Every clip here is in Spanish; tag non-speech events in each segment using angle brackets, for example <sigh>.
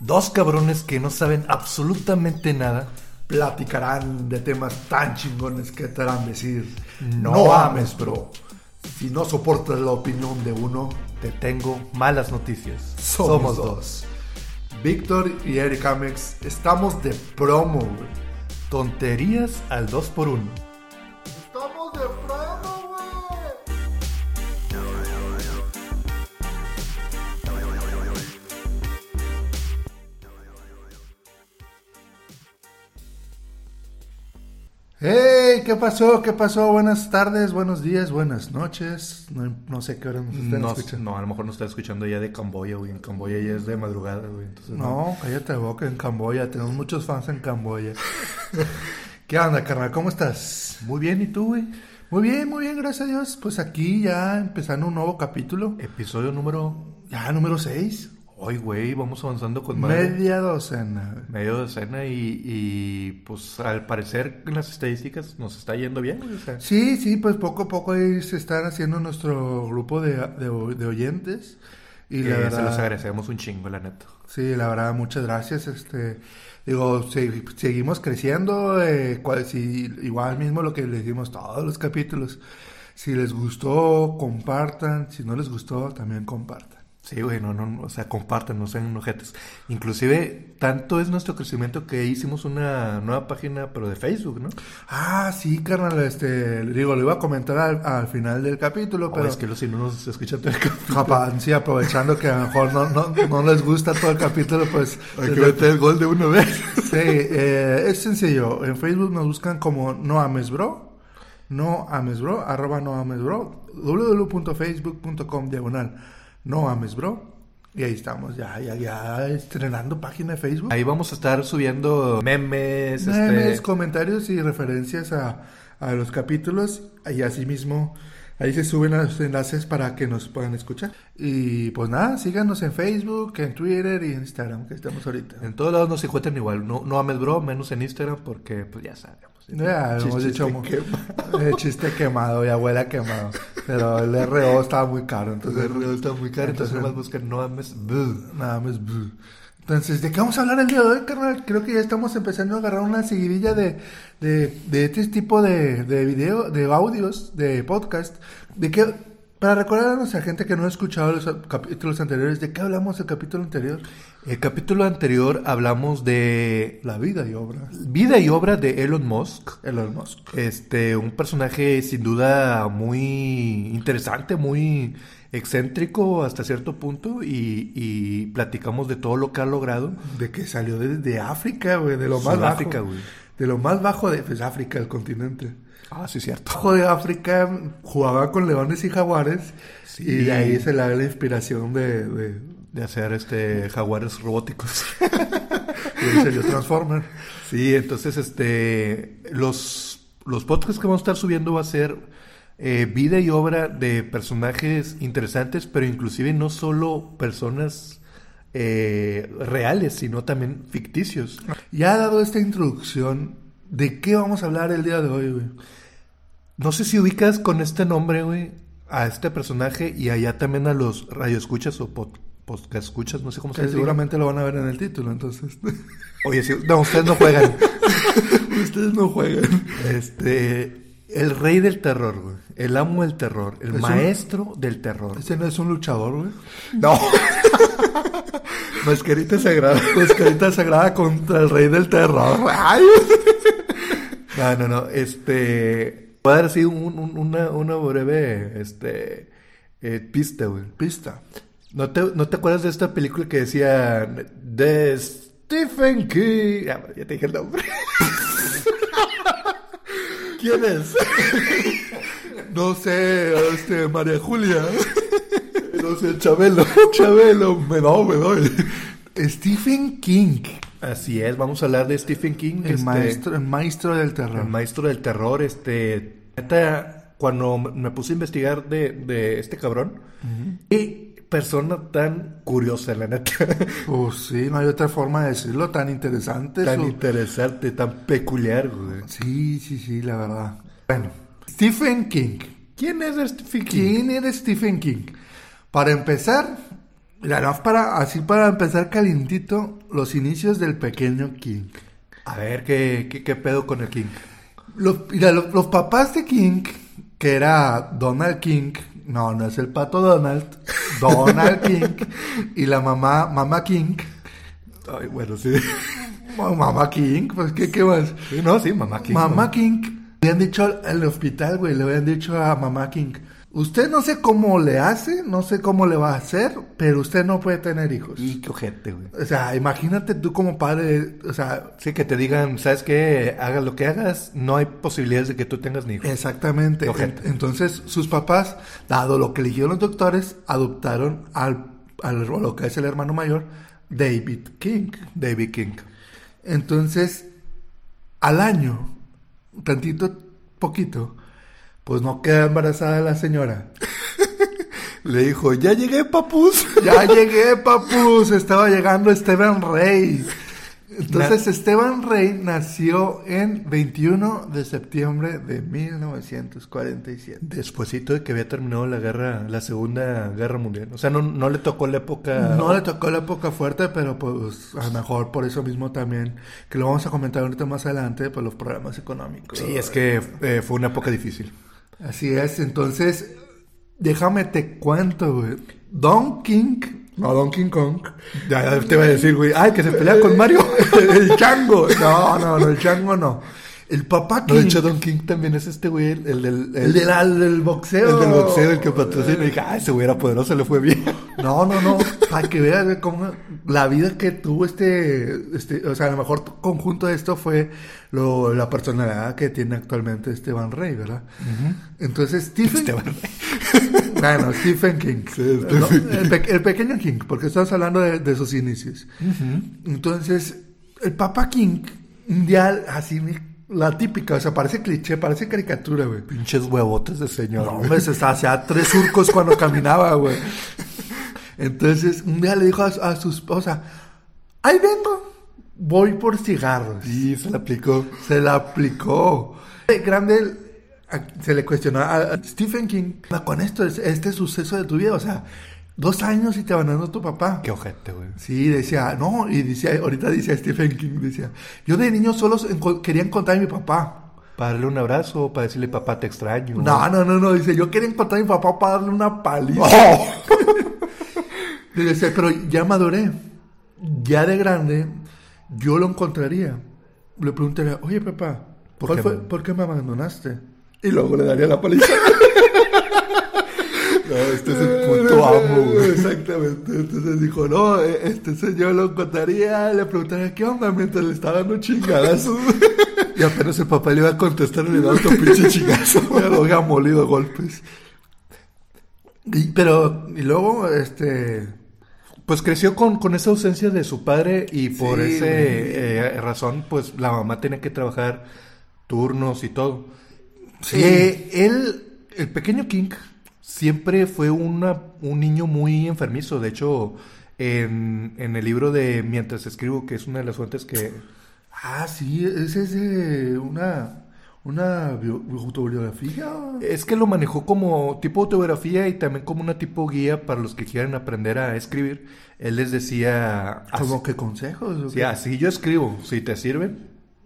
Dos cabrones que no saben absolutamente nada. Platicarán de temas tan chingones que te harán decir, No no, ames, bro. Si no soportas la opinión de uno, Te tengo malas noticias. somos, dos. Víctor y Eric Amex estamos de promo. Tonterías al 2 por 1 Estamos de promo, Hey, ¿qué pasó? ¿Qué pasó? Buenas tardes, buenos días, buenas noches. No, no sé qué hora nos están No, escuchando. no, a lo mejor no está escuchando ya de Camboya, güey. En Camboya ya es de madrugada, güey. Entonces, No, cállate la boca en Camboya. Tenemos muchos fans en Camboya. <laughs> ¿Qué onda, carnal? ¿Cómo estás? Muy bien, ¿y tú, güey? Muy bien, muy bien, gracias a Dios. Pues aquí ya empezando un nuevo capítulo. Episodio número. Ya número 6. Hoy, güey, vamos avanzando con madre. Media docena. Medio docena y, y, pues al parecer en las estadísticas nos está yendo bien, güey. O sea, Sí, sí, pues poco a poco ahí se están haciendo nuestro grupo de, de- de oyentes. Y la verdad, se los agradecemos un chingo, la neta. Sí, la verdad, muchas gracias. Este, digo, se- seguimos creciendo. eh, cual- si, igual mismo lo que les dimos todos los capítulos. Si les gustó, compartan. Si no les gustó, también compartan. Sí, güey, no, no, o sea, compartan, no sean ojetes. Inclusive, tanto es nuestro crecimiento que hicimos una nueva página, pero de Facebook, ¿no? Ah, sí, carnal, este, digo, lo iba a comentar al, al final del capítulo, Pero pero es que los si no nos escuchan todo el capítulo. sí, aprovechando que a lo mejor no, no, no les gusta todo el capítulo, pues Hay que meter el gol de una vez. Sí, eh, es sencillo. En Facebook nos buscan como No Ames Bro. No Ames Bro, arroba No Ames Bro. www.facebook.com diagonal No Ames Bro. Y ahí estamos, ya, ya, ya estrenando página de Facebook. Ahí vamos a estar subiendo memes, Memes, este, comentarios y referencias a, a los capítulos. Y asimismo, ahí se suben los enlaces para que nos puedan escuchar. Y pues nada, síganos en Facebook, en Twitter y en Instagram, que estamos ahorita. en todos lados nos encuentran igual. No, no ames bro, menos en Instagram, porque pues ya sabemos. Ya, hemos Chiste dicho quemado. el chiste quemado y abuela quemado. <laughs> Pero el RO estaba muy caro, entonces el río está muy caro, entonces Entonces- nomás buscan no ames. nada más. Entonces, ¿de qué vamos a hablar el día de hoy, carnal? Creo que ya estamos empezando a agarrar una seguidilla de, de, de este tipo de, de video, de audios, de podcast. ¿De qué? Para recordar a nuestra gente que no ha escuchado los capítulos anteriores, ¿de qué hablamos el capítulo anterior? El capítulo anterior hablamos de La vida y obra. vida y obra de Elon Musk. Elon Musk. Este, un personaje sin duda muy interesante, muy excéntrico hasta cierto punto y, y platicamos de todo lo que ha logrado. De que salió desde África, güey, de lo más Sudáfrica, bajo. De lo más bajo de pues, África, el continente. Ah, sí, cierto. Bajo de África jugaba con leones y jaguares. Sí. Y de ahí se le da la inspiración de, de, De hacer este jaguares robóticos. <laughs> ahí salió Transformer. Sí, entonces este los, los podcasts que vamos a estar subiendo va a ser eh, vida y obra de personajes interesantes, pero inclusive no solo personas eh, reales, sino también ficticios. Ya dado esta introducción, ¿de qué vamos a hablar el día de hoy, güey? No sé si ubicas con este nombre, güey, a este personaje y allá también a los radioescuchas o pod, podcast escuchas, no sé cómo se diga. seguramente lo van a ver en el título, entonces. <laughs> Oye, sí, no, ustedes no juegan. <laughs> Ustedes no juegan. Este, el rey del terror, güey. El amo del terror. El un- maestro del terror. Este no es un luchador, güey. No. <laughs> Mascarita sagrada. Pescadita sagrada contra el rey del terror. Ay. No, no, no. Este. A dar así un- un- una, una breve este, eh, pista, güey. Pista. ¿No te, ¿No te acuerdas de esta película que decía de Stephen King? Ya, ya te dije el nombre. <laughs> ¿Quién es? <laughs> No sé, este, María Julia. <laughs> No sé, Chabelo. Chabelo, me doy, me doy. Stephen King. Así es, vamos a hablar de Stephen King. El este, maestro, el maestro del terror. El maestro del terror, este... neta, cuando me puse a investigar de, de este cabrón, qué persona tan curiosa, la neta. Pues <laughs> sí, no hay otra forma de decirlo tan interesante. tan interesante, tan peculiar, güey. Sí, sí, sí, la verdad. Bueno, Stephen King. ¿Quién es Stephen King? ¿Quién era Stephen King? Para empezar, más para, así para empezar calientito, los inicios del pequeño King. A ver, ¿qué, qué, qué pedo con el King? Los, mira, los, los papás de King, que era Donald King, no, no es el pato Donald, Donald King, y la mamá, mamá King, Ay, bueno, sí. <laughs> mamá King, pues, ¿qué, qué más? Sí, no, sí, mamá King. Mamá King, le habían dicho al, al hospital, güey, le habían dicho a mamá King, usted no sé cómo le hace, no sé cómo le va a hacer, pero usted no puede tener hijos. Y qué ojete, güey. O sea, imagínate tú como padre, o sea, Sí, que te digan, ¿sabes qué? Hagas lo que hagas, no hay posibilidades de que tú tengas ni hijos. exactamente. Entonces, sus papás, dado lo que eligieron los doctores, adoptaron al, al lo que es el hermano mayor, David King. David King. Entonces, al año, tantito, poquito, pues no queda embarazada la señora. <laughs> Le dijo, ya llegué, papus. <laughs> Ya llegué, papus. Estaba llegando Esteban Rey. Entonces, Esteban Rey nació en 21 de septiembre de 1947. Despuésito de que había terminado la guerra, la segunda guerra mundial. O sea, no, no le tocó la época. No le tocó la época fuerte, pero pues a lo mejor por eso mismo también, que lo vamos a comentar ahorita más adelante, por los problemas económicos. Sí, es que eh, fue una época difícil. Así es, entonces, déjame te cuento, güey. Don King, no Don King Kong, Ya, te iba a decir, güey, ay, que se pelea con Mario. <laughs> el chango, no, no, no, el chango no. El papá King, No, de hecho, Don King también es este güey, el, el del... el, del, el del boxeo. el del boxeo, el que patrocina. Y dije, ah, ese güey era poderoso, le fue bien. <laughs> No, no, no, para que veas güey, cómo la vida que tuvo este, este, o sea, a lo mejor conjunto de esto fue lo, la personalidad que tiene actualmente Esteban Rey, ¿verdad? Entonces, Stephen... Esteban <laughs> Bueno, Stephen King. Sí, Stephen No, King. el, pe- el pequeño King, porque estamos hablando de, de sus inicios. Entonces, el papá King, un día así, la típica, o sea, parece cliché, parece caricatura, güey. Pinches huevotes de señor. No, hombre, se hacía tres surcos cuando caminaba, güey. Entonces, un día le dijo a, a su esposa, ahí vengo, voy por cigarros. Sí, se le aplicó. Se la aplicó. De Grande, se le cuestionó a Stephen King, con esto, este suceso de tu vida, o sea, dos años y te abandonó tu papá. Qué ojete, güey. Sí, decía, no, y decía, ahorita decía Stephen King, decía, yo de niño solo enco- quería encontrar a mi papá. Para darle un abrazo, para decirle, papá, te extraño. No, no, no, no, dice, yo quería encontrar a mi papá para darle una paliza. Oh. <laughs> Y dice, pero ya maduré, ya de grande, yo lo encontraría. Le preguntaría, oye, papá, ¿Por ¿cuál qué fue- me- ¿por qué me abandonaste? Y luego le daría la paliza. <laughs> Este es el puto amo, güey. Exactamente. Entonces dijo, no, eh, este señor lo encontraría, le preguntaría, ¿qué onda? Mientras le estaba dando chingadazos. Y apenas el papá le iba a contestar, le da otro pinche chingazo. Ya lo había molido a golpes. Y- pero, y luego, este... Pues creció con, con esa ausencia de su padre y por Sí, esa güey. razón, pues la mamá tenía que trabajar turnos y todo. Sí. Eh, él, el pequeño King, siempre fue una, un niño muy enfermizo. De hecho, en, en el libro de Mientras escribo, que es una de las fuentes que... Ah, sí, ese es de una, una bio- autobiografía. Es que lo manejó como tipo autobiografía y también como una tipo guía para los que quieran aprender a escribir. Él les decía... Como que consejos. ¿o Sí, qué? así yo escribo. Si te sirve,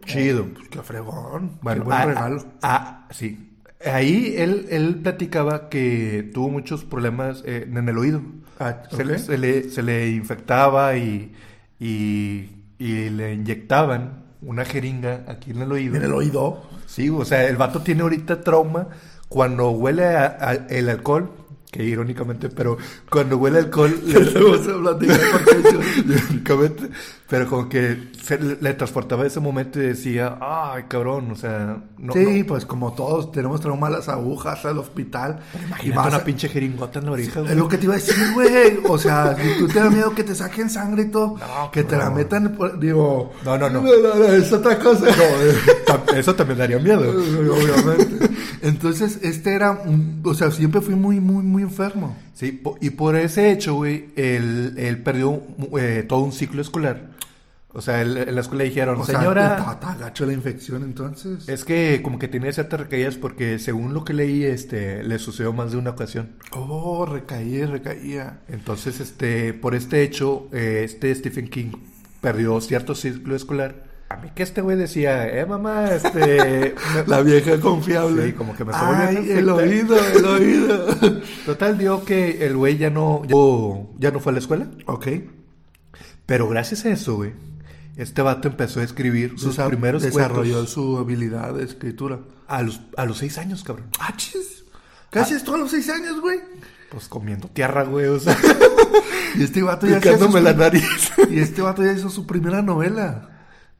chido. Pues qué fregón. Bueno, qué buen regalo. ah, sí. Ahí él, él platicaba que tuvo muchos problemas eh, en el oído. Ah, Se, le, ok. se le- se le infectaba y, y, y le inyectaban una jeringa aquí en el oído. En el oído. Sí, o sea, el vato tiene ahorita trauma cuando huele a- a- el alcohol, que irónicamente, pero cuando huele alcohol, le- Vamos a <laughs> irónicamente, pero como que se le, transportaba ese momento y decía, ay, cabrón, o sea, no, sí, no, pues como todos tenemos trauma a las agujas, al hospital. vas una pinche jeringota en la oreja, Es lo que te iba a decir, güey. O sea, si tú te da miedo que te saquen sangre y todo, No, que te la metan, por- digo. No, no, no. <laughs> es otra cosa. Tam- Eso también daría miedo. <laughs> Obviamente. Entonces, este era, un- o sea, siempre fui muy, muy, muy enfermo. Sí, y por ese hecho, güey, él, él perdió eh, todo un ciclo escolar O sea, el- en la escuela dijeron, O sea, señora, está, está gacho la infección entonces. es que como que tenía ciertas recaídas porque según lo que leí, este, le sucedió más de una ocasión. Oh, recaía, recaía. Entonces, este, por este hecho, eh, este Stephen King perdió cierto ciclo escolar. A mí que este güey decía, eh, mamá, este... <laughs> La vieja confiable. Sí, como que me está Ay, a el oído, el oído. <laughs> Total, dio que el güey ya no, ya, ya no fue a la escuela. ok. Pero gracias a eso, güey, este vato empezó a escribir sus Desa- primeros Desarrolló su habilidad de escritura. a los, a los seis años, cabrón. Ah, chis. Casi es todos los seis años, güey. Pues comiendo tierra, güey, o sea, <laughs> Y este vato ya sus- la nariz. Y este vato ya hizo su primera novela.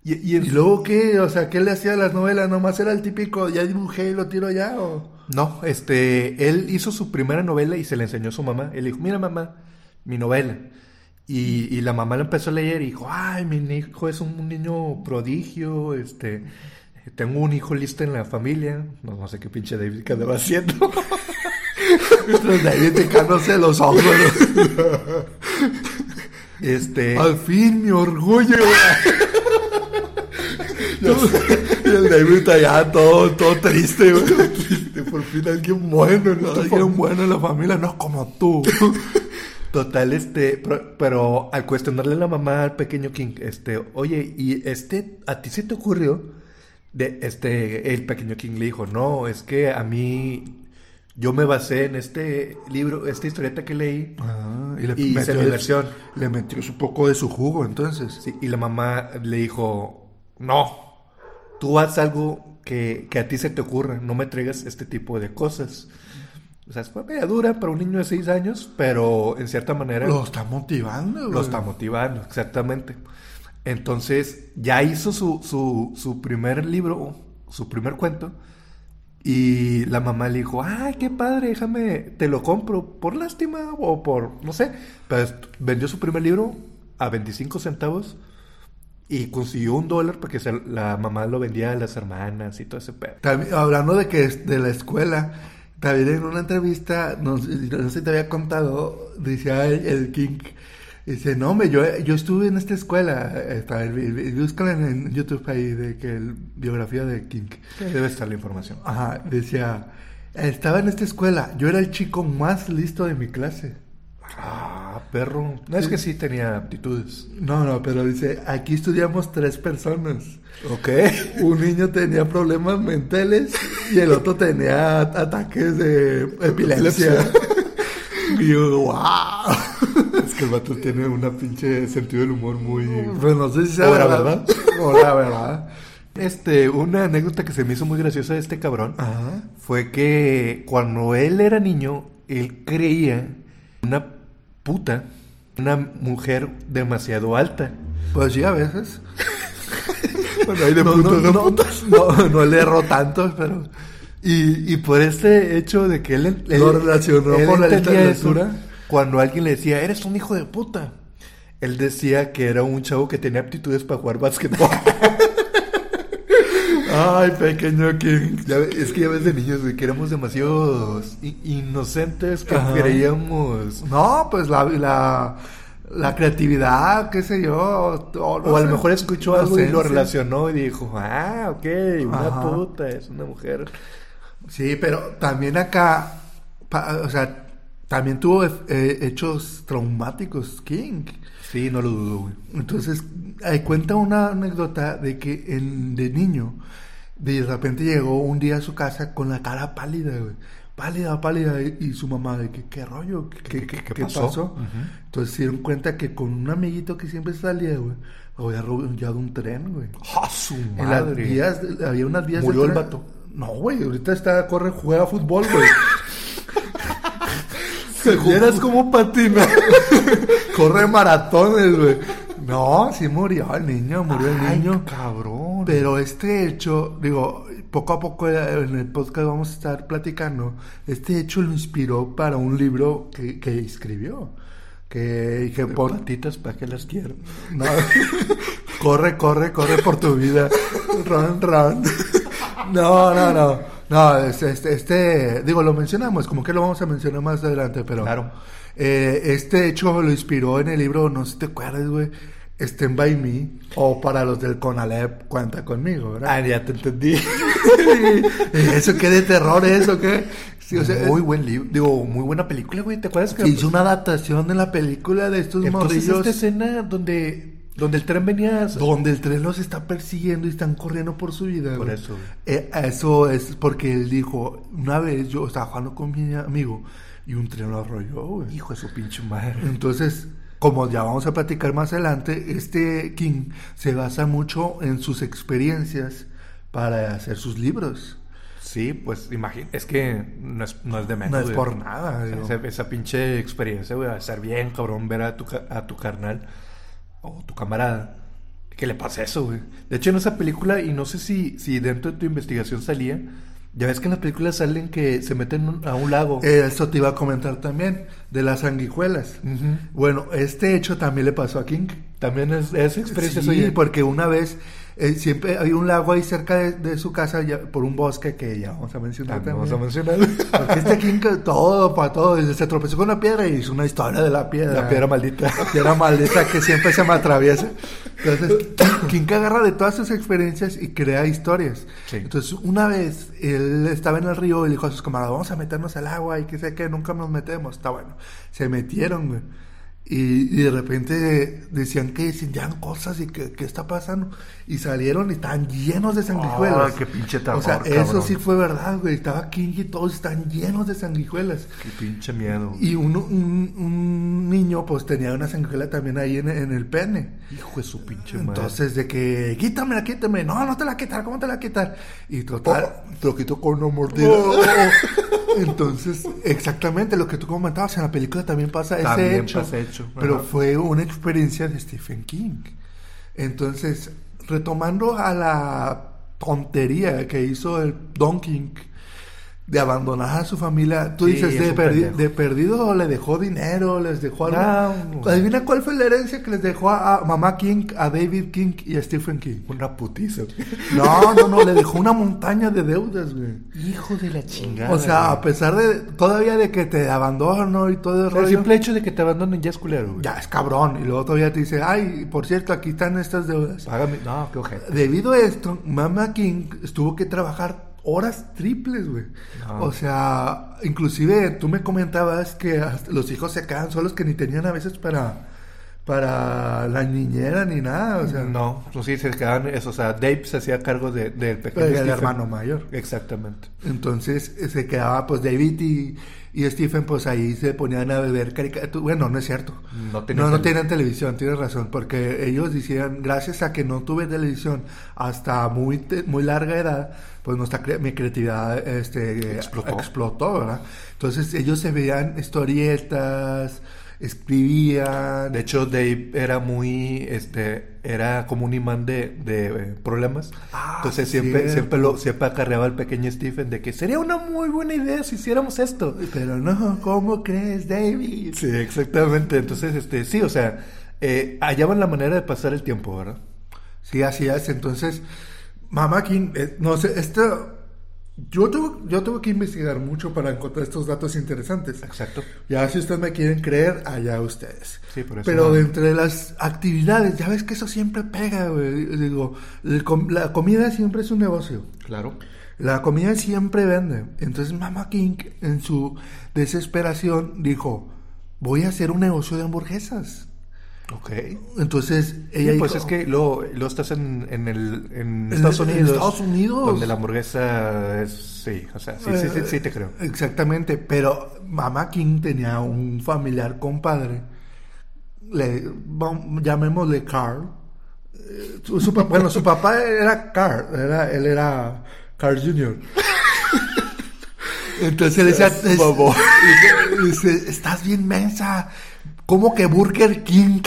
Y, y en ¿Y su- luego qué? O sea, ¿qué le hacía a las novelas? ¿Nomás era el típico, ya dibujé y lo tiro ya? ¿O? No, este, él hizo su primera novela y se la enseñó a su mamá. Él dijo, mira mamá, mi novela. Y, y la mamá la empezó a leer y dijo, ay, mi hijo es un, un niño prodigio, este, tengo un hijo listo en la familia. No, no sé qué pinche David que andaba haciendo. <laughs> David picándose los ojos. <laughs> este, Al fin, mi orgullo. <laughs> <laughs> y el David allá todo, todo triste, güey. triste, por fin alguien bueno, ¿no? Alguien bueno en la familia, no como tú. <laughs> Total, este, pero, pero al cuestionarle a la mamá al pequeño King, este, oye, ¿y este, a ti se te ocurrió? De, este, el pequeño King le dijo, no, es que a mí, yo me basé en este libro, esta historieta que leí, Ah, y le Y hice mi versión. Le metió un poco de su jugo, entonces. Sí, y la mamá le dijo, no, tú haz algo que, que a ti se te ocurra, no me traigas este tipo de cosas. O sea, fue media dura para un niño de seis años, pero en cierta manera... Lo está motivando, güey. Lo está motivando, exactamente. Entonces, ya hizo su, su, su primer libro, su primer cuento, y la mamá le dijo, ay, qué padre, déjame, te lo compro, por lástima o por, no sé, pero vendió su primer libro a 25 centavos y consiguió un dólar porque se- la mamá lo vendía a las hermanas y todo ese pedo. También, hablando de que es de la escuela, también en una entrevista, no, sé- no sé si te había contado, decía el, el King, dice, no, hombre, yo, yo estuve en esta escuela, está, búscala en, en YouTube ahí, de que el, biografía de King. Debe estar la información. Ajá, decía, estaba en esta escuela, yo era el chico más listo de mi clase. Ah, perro. No es que sí tenía aptitudes. No, no, pero dice, aquí estudiamos tres personas. Ok. <laughs> Un niño tenía problemas mentales y el otro tenía ataques de epilepsia. <laughs> y yo, wow. Es que el vato tiene una pinche sentido del humor muy... Pues no sé si sea Ahora, verdad. Ahora, ¿verdad? Este, una anécdota que se me hizo muy graciosa de este cabrón Ajá. fue que cuando él era niño, él creía una puta, una mujer demasiado alta. Pues sí, a veces. <laughs> Bueno, hay de No, no, no, putas. no, no le erró tanto, pero... Y, y por este hecho de que él, él Lo relacionó él con la literatura. cuando alguien le decía, eres un hijo de puta, él decía que era un chavo que tenía aptitudes para jugar básquetbol. <laughs> Ay, pequeño King. Ya es que ya ves de niños, güey, que éramos demasiado inocentes que Ajá. creíamos. No, pues la, la, la creatividad, qué sé yo. O, O a lo mejor escuchó algo y lo relacionó y dijo, ah, ok, una Ajá. puta, es una mujer. Sí, pero también acá, pa- o sea, también tuvo eh, hechos traumáticos King. Sí, no lo dudo, güey. Entonces, ahí cuenta una anécdota de que en, de niño, de repente llegó un día a su casa con la cara pálida, güey. Pálida, pálida, y, y su mamá, de que, ¿qué rollo? ¿Qué, qué, qué pasó? Entonces se dieron cuenta que con un amiguito que siempre salía, güey, había arrollado un tren, güey. ¡Ah, su En las madre! vías, había unas vías ¿Murió de el vato? No, güey, ahorita está, corre, juega fútbol, güey. <laughs> Si vieras cómo patina. <laughs> corre maratones, güey. No, sí murió el niño, murió el niño. cabrón. Pero este hecho, digo, poco a poco en el podcast vamos a estar platicando, este hecho lo inspiró para un libro que, que escribió. Que, que por... Patitas, ¿para qué las quiero? No. <laughs> corre, corre, corre por tu vida. Run, run. No, no, no. No, este, este, este- digo, lo mencionamos, como que lo vamos a mencionar más adelante, pero... Claro. eh, este hecho lo inspiró en el libro, no sé si te acuerdas, güey. Stand By Me, o para los del Conalep, Cuenta Conmigo, ¿verdad? Ah, ya te entendí. <laughs> ¿Eso qué de terror es o qué? Sí, o sea, muy buen libro, digo, muy buena película, güey. ¿Te acuerdas que hizo una adaptación de la película de estos Entonces, morrillos? esta escena donde donde el tren venía. Donde el tren los está persiguiendo y están corriendo por su vida. Por güey. eso. Eh, eso es porque él dijo: Una vez yo estaba jugando con mi amigo y un tren lo arrolló, güey. Hijo de su pinche madre. Entonces, como ya vamos a platicar más adelante, este King se basa mucho en sus experiencias para hacer sus libros. Sí, pues imagina, es que no es, no es de menos. No es güey. por nada. O sea, esa, esa pinche experiencia, güey, va a ser bien cabrón ver a tu, a tu carnal o tu camarada que le pasa eso, güey. De hecho, en esa película, y no sé si, si dentro de tu investigación salía, ya ves que en las películas salen que se meten a un lago. Eh, Eso te iba a comentar también, de las sanguijuelas. Bueno, este hecho también le pasó a King. También es, es experiencia Sí, suya. porque una vez eh, siempre hay un lago ahí cerca de, de su casa ya- por un bosque que ya vamos a mencionar También vamos a mencionar. <laughs> Porque este King todo para todo, se tropezó con una piedra y hizo una historia de la piedra. La piedra maldita. La piedra maldita que siempre se me atraviesa. Entonces, <coughs> King agarra de todas sus experiencias y crea historias. Sí. Entonces, una vez él estaba en el río y le dijo a sus camaradas, vamos a meternos al agua y que sé que nunca nos metemos. Está bueno. Se metieron, güey. Y, y de repente decían que sentían cosas y que qué está pasando. Y salieron y estaban llenos de sanguijuelas. Ah, qué pinche O terror, sea, eso sí fue verdad, güey. Estaba King y todos están llenos de sanguijuelas. Qué pinche miedo. Y un, un, un niño, pues tenía una sanguijuela también ahí en, en el pene. Hijo de su pinche madre. Entonces, de que, quítamela, quítame. No, no te la quitar, ¿cómo te la quitar? Y total, te lo quito con una mordida. <laughs> Entonces, exactamente lo que tú comentabas, en la película también pasa ese También hecho. pasa hecho, Pero ajá. fue una experiencia de Stephen King. Entonces, retomando a la tontería que hizo el Don King de abandonar a su familia, tú Sí, dices, es de, un perdi- pendejo. de perdido le dejó dinero, les dejó algo. No. Adivina cuál fue la herencia que les dejó a, a mamá King, a David King y a Stephen King. Una putiza. <laughs> No, no, no, le dejó una montaña de deudas, güey. Hijo de la chingada. O sea, a pesar de todavía de que te abandono y todo el el simple hecho de que te abandonen ya es culero, güey. ya es cabrón. Y luego todavía te dice, ay, por cierto, aquí están estas deudas. Págame. No, qué ojete. Debido a esto, Mama King tuvo que trabajar horas triples, güey. No. O sea, inclusive tú me comentabas que los hijos se quedan solos que ni tenían a veces para para la niñera ni nada, o sea, no, pues sí, se quedaban eso. O sea, Dave se hacía cargo de- del pequeño el Stephen. hermano mayor. Exactamente. Entonces eh, se quedaba pues David y, y Stephen pues ahí se ponían a beber caricaturas. Bueno, no es cierto. No no, no tenían televisión, tienes razón, porque ellos decían, gracias a que no tuve televisión hasta muy te- muy larga edad, pues nuestra cre- mi creatividad este Explotó. explotó, ¿verdad? Entonces ellos se veían historietas, escribían, De hecho, Dave era muy, este, era como un imán de, de eh, problemas. Ah, Entonces siempre, cierto. siempre lo, siempre acarreaba al pequeño Stephen de que sería una muy buena idea si hiciéramos esto. pero no, ¿cómo crees, David? Sí, exactamente. Entonces, este, sí, o sea, eh, hallaban la manera de pasar el tiempo, ¿verdad? Sí, así es. Entonces, Mamá King, eh, no sé, esto, yo tuve, yo tuve que investigar mucho para encontrar estos datos interesantes. Exacto. Ya si ustedes me quieren creer, allá ustedes. Sí, por eso Pero no. de entre las actividades, ya ves que eso siempre pega, güey. Digo, el la comida siempre es un negocio. Claro. La comida siempre vende. Entonces Mama King, en su desesperación, dijo, voy a hacer un negocio de hamburguesas. Ok. Entonces ella Sí, pues dijo, es que lo, lo estás en, en, el, en En- Estados en Unidos. Estados Unidos. Donde la hamburguesa es, sí, o sea, sí, sí, sí, sí te creo. Exactamente, pero Mama King tenía un familiar compadre, le, llamémosle Carl. Eh, Su, su bueno, su papá era Carl, era, él era Carl Jr. <laughs> Entonces le decía, es- dice, estás bien mensa, ¿cómo que Burger King?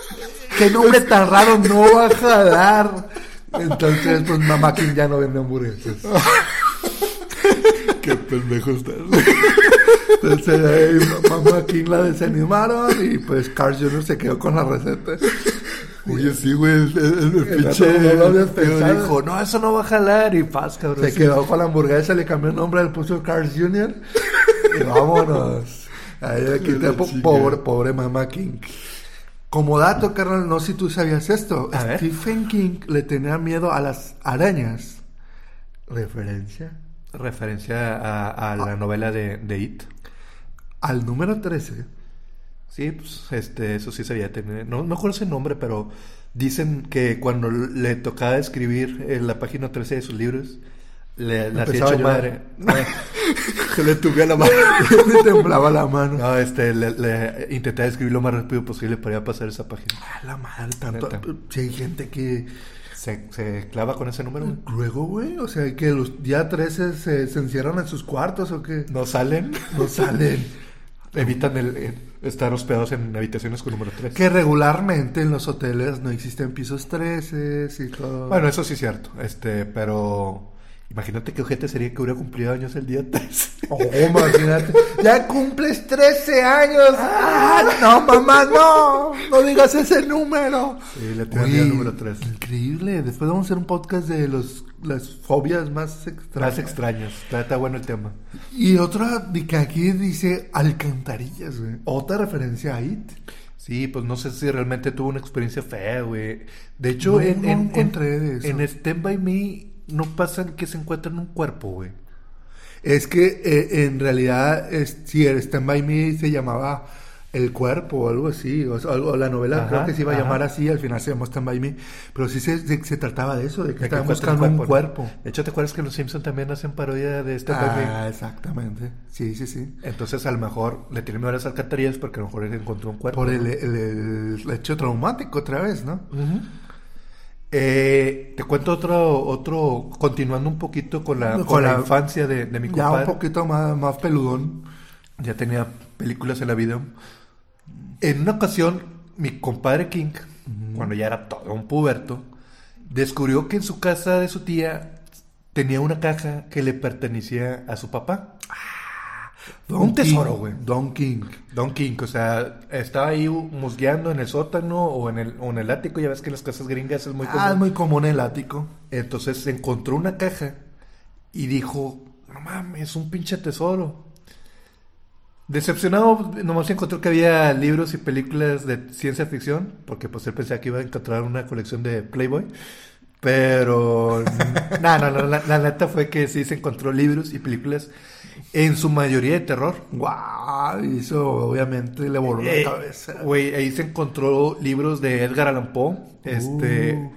<laughs> ¿Qué nombre tan raro no va a jalar? Entonces, pues Mama King ya no vende hamburguesas. <laughs> Qué pendejo estás. Entonces Mamá King la desanimaron y pues Carl Jr. se quedó con la receta. Oye, sí, güey, el, el- pinche no lo dijo, no, eso no va a jalar, y paz, cabrón. Se quedó con la hamburguesa, le cambió el nombre, le puso Carl Jr. Y vámonos. <laughs> Quité, po- pobre, pobre Mamá King. Como dato, carnal, no sé si tú sabías esto. A ver. Stephen King le tenía miedo a las arañas. Referencia Referencia a, a la novela de, de It. al número 13. Sí, pues este, eso sí sabía tener. No me acuerdo ese nombre, pero dicen que cuando le tocaba escribir en la página 13 de sus libros, le, le hacía hecho a madre. <laughs> Se le tubía la <laughs> mano. Le temblaba la mano. No, este, le, le intentaba escribir lo más rápido posible para ya pasar esa página. A la madre, tanto. Neta. Si hay gente que. Se, se clava con ese número. Luego, güey, o sea, que los día 13 se, se encierran en sus cuartos o que No salen. no salen. <laughs> Evitan el, el estar hospedados en habitaciones con número 3. que regularmente en los hoteles no existen pisos 13 y todo. Bueno, eso sí es cierto. Este, pero imagínate qué ojete sería que hubiera cumplido años el día 3. <laughs> Oh, imagínate. Ya cumples 13 años. ¡Ah, no, mamá, no! No digas ese número. Sí, miedo al número tres. Increíble. Después vamos a hacer un podcast de los, las fobias más extrañas. Más extraños. Está, está bueno el tema. Y otra que aquí dice alcantarillas, güey. Otra referencia a IT. Sí, pues no sé si realmente tuvo una experiencia fea, güey. De hecho, No, en, no en, encontré en, de eso. en Stand By Me no pasan que se encuentran un cuerpo, güey. Es que eh, en realidad, es, sí, el Stand By Me se llamaba El Cuerpo o algo así. O, la novela Ajá, creo que se iba a ajá. llamar así, al final se llamó Stand By Me. Pero sí se, se, se trataba de eso, de que De que estaban encuentran buscando un ¿no? cuerpo. De hecho, ¿te acuerdas que los Simpsons también hacen parodia de Stand By Me? Ah, exactamente. Sí, sí, sí. Entonces, a lo mejor le tienen miedo a las alcantarillas porque a lo mejor él encontró un cuerpo. Por el, el- el hecho traumático otra vez, ¿no? Ujú. Eh, te cuento otro, otro, continuando un poquito con la, Con con la la- infancia de, de mi Ya compadre. un poquito más, más peludón. Ya tenía películas en la vida. En una ocasión, mi compadre King, cuando ya era todo un puberto, descubrió que en su casa de su tía tenía una caja que le pertenecía a su papá. Un tesoro, güey. Don King. Don King, o sea, estaba ahí musgueando en el sótano o en el, o en el ático, ya ves que en las casas gringas es muy común. Ah, es muy común el ático. Entonces encontró una caja y dijo, no mames, es un pinche tesoro. Decepcionado, nomás encontró que había libros y películas de ciencia ficción, porque pues él pensaba que iba a encontrar una colección de Playboy. Pero, <laughs> no, no, no, la, la neta fue que sí se encontró libros y películas, en su mayoría de terror. Guau, y eso obviamente le voló Eh, la cabeza. Güey, ahí se encontró libros de Edgar Allan Poe. Este, Uh.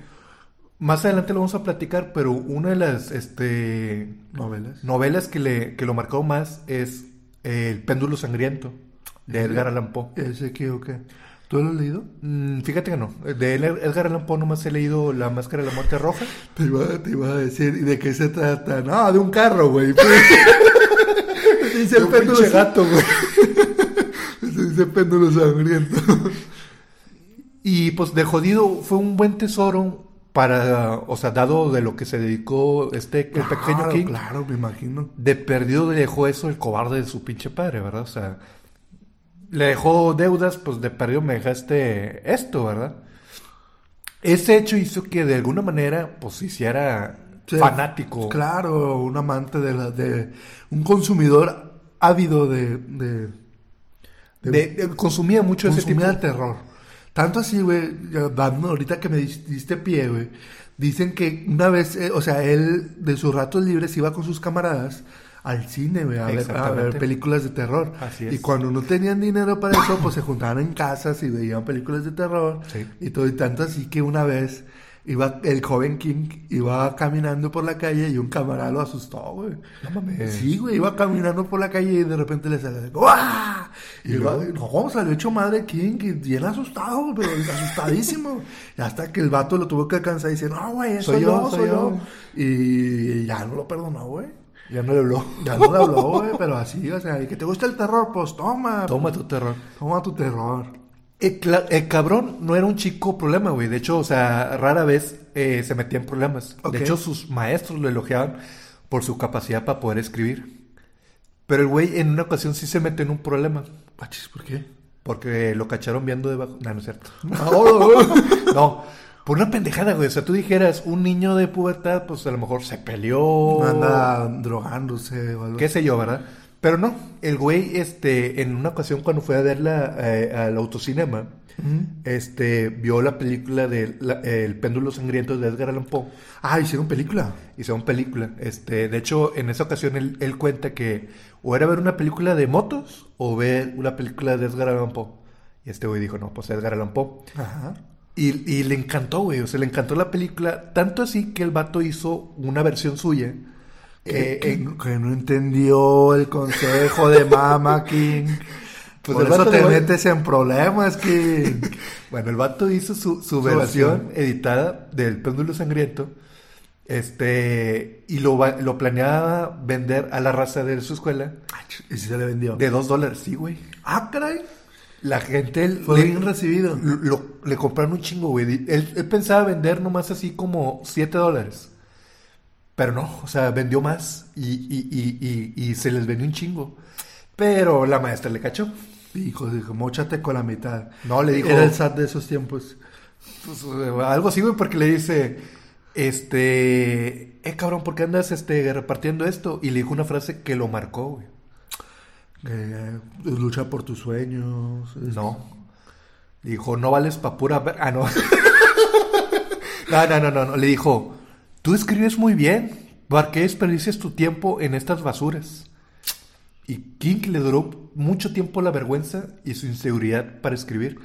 más adelante lo vamos a platicar, pero una de las, este, Novelas. novelas que, le, que lo marcó más es eh, El péndulo sangriento de Edgar Allan Poe. ¿Ese qué o qué? ¿Tú lo has leído? Mm, fíjate que no. De Ed- Edgar Allan Poe nomás he leído La Máscara de la Muerte Roja. Te iba, te iba a decir, ¿y de qué se trata? No, de un carro, güey. <laughs> Dice el péndulo gato, güey. <laughs> Dice péndulo sangriento. Y pues de jodido fue un buen tesoro para, o sea, dado de lo que se dedicó este el pequeño King. Claro, me imagino. De perdido le dejó eso el cobarde de su pinche padre, ¿verdad? O sea, le dejó deudas, pues de perdido me dejaste esto, ¿verdad? Ese hecho hizo que de alguna manera, pues se hiciera Sí, fanático. Claro, un amante de la, de un consumidor ávido de, de, De- de- consumía mucho ese tipo. consumía el terror. Tanto así, güey, ahorita que me dis- diste pie, güey, dicen que una vez, eh, o sea, él de sus ratos libres iba con sus camaradas al cine, güey, a ver, a Exactamente. ver películas de terror. Así es. Y cuando no tenían dinero para eso, pues se juntaban en casas y veían películas de terror. Sí. Y todo, y tanto así que una vez iba el joven King iba caminando por la calle y un camarada lo asustó, güey. No mames. Sí, güey, iba caminando por la calle y de repente le sale ¡Guau! Y, ¿Y vato- no, salió hecho madre King, y bien asustado, pero asustadísimo. y hasta que el vato lo tuvo que alcanzar y dice, no, güey, soy, yo, soy yo. Y ya no lo perdonó, güey. Ya no le habló. Ya no le habló, güey, pero así, o sea, y que te gusta el terror, pues toma. Toma tu terror. Toma tu terror. El, cla- el cabrón no era un chico problema, güey. De hecho, o sea, rara vez eh, se metía en problemas. De hecho, sus maestros lo elogiaban por su capacidad para poder escribir. Pero el güey en una ocasión sí se metió en un problema. Pachis, ¿por qué? Porque lo cacharon viendo debajo. No, no es cierto. <laughs> Ahora, <laughs> No, por una pendejada, güey. O sea, tú dijeras, un niño de pubertad, pues a lo mejor se peleó. anda drogándose o algo. qué sé yo, ¿verdad? Pero no, el güey, este, en una ocasión cuando fue a verla eh, al autocinema, este, vio la película de la- El péndulo sangriento de Edgar Allan Poe. Ah, hicieron película. Hicieron película. Este, de hecho, en esa ocasión él, él cuenta que o era ver una película de motos o ver una película de Edgar Allan Poe. Y este güey dijo, no, pues Edgar Allan Poe. Ajá. Y, y le encantó, güey. O sea, le encantó la película. Tanto así que el vato hizo una versión suya. Que, eh, que- en- que no entendió el consejo de Mama <laughs> King. Pues Por el eso vato te metes en problemas, King. <laughs> Bueno, el vato hizo su, su Su versión versión. editada del péndulo sangriento. Este, y lo, lo planeaba vender a la raza de su escuela y si se le vendió. de dos dólares. Sí, güey. Ah, caray. La gente Fue le, bien recibido. lo- lo- le compraron un chingo, güey. Él, él pensaba vender nomás así como 7 dólares. Pero no, o sea, vendió más y, y, y, y, se les vendió un chingo. Pero la maestra le cachó. Hijo, dijo, mochate con la mitad. No, le dijo- Era el SAT de esos tiempos. Pues, eh, algo así, güey, porque le dice, este, eh, cabrón, ¿por qué andas este, repartiendo esto? Y le dijo una frase que lo marcó, güey. Eh, lucha por tus sueños. es- No. Dijo, no vales pa' pura... ver-". Ah, no. <laughs> no, no, no, no, no. Le dijo, tú escribes muy bien. ¿Por qué desperdicias tu tiempo en estas basuras? Y King le duró mucho tiempo la vergüenza y su inseguridad para escribir.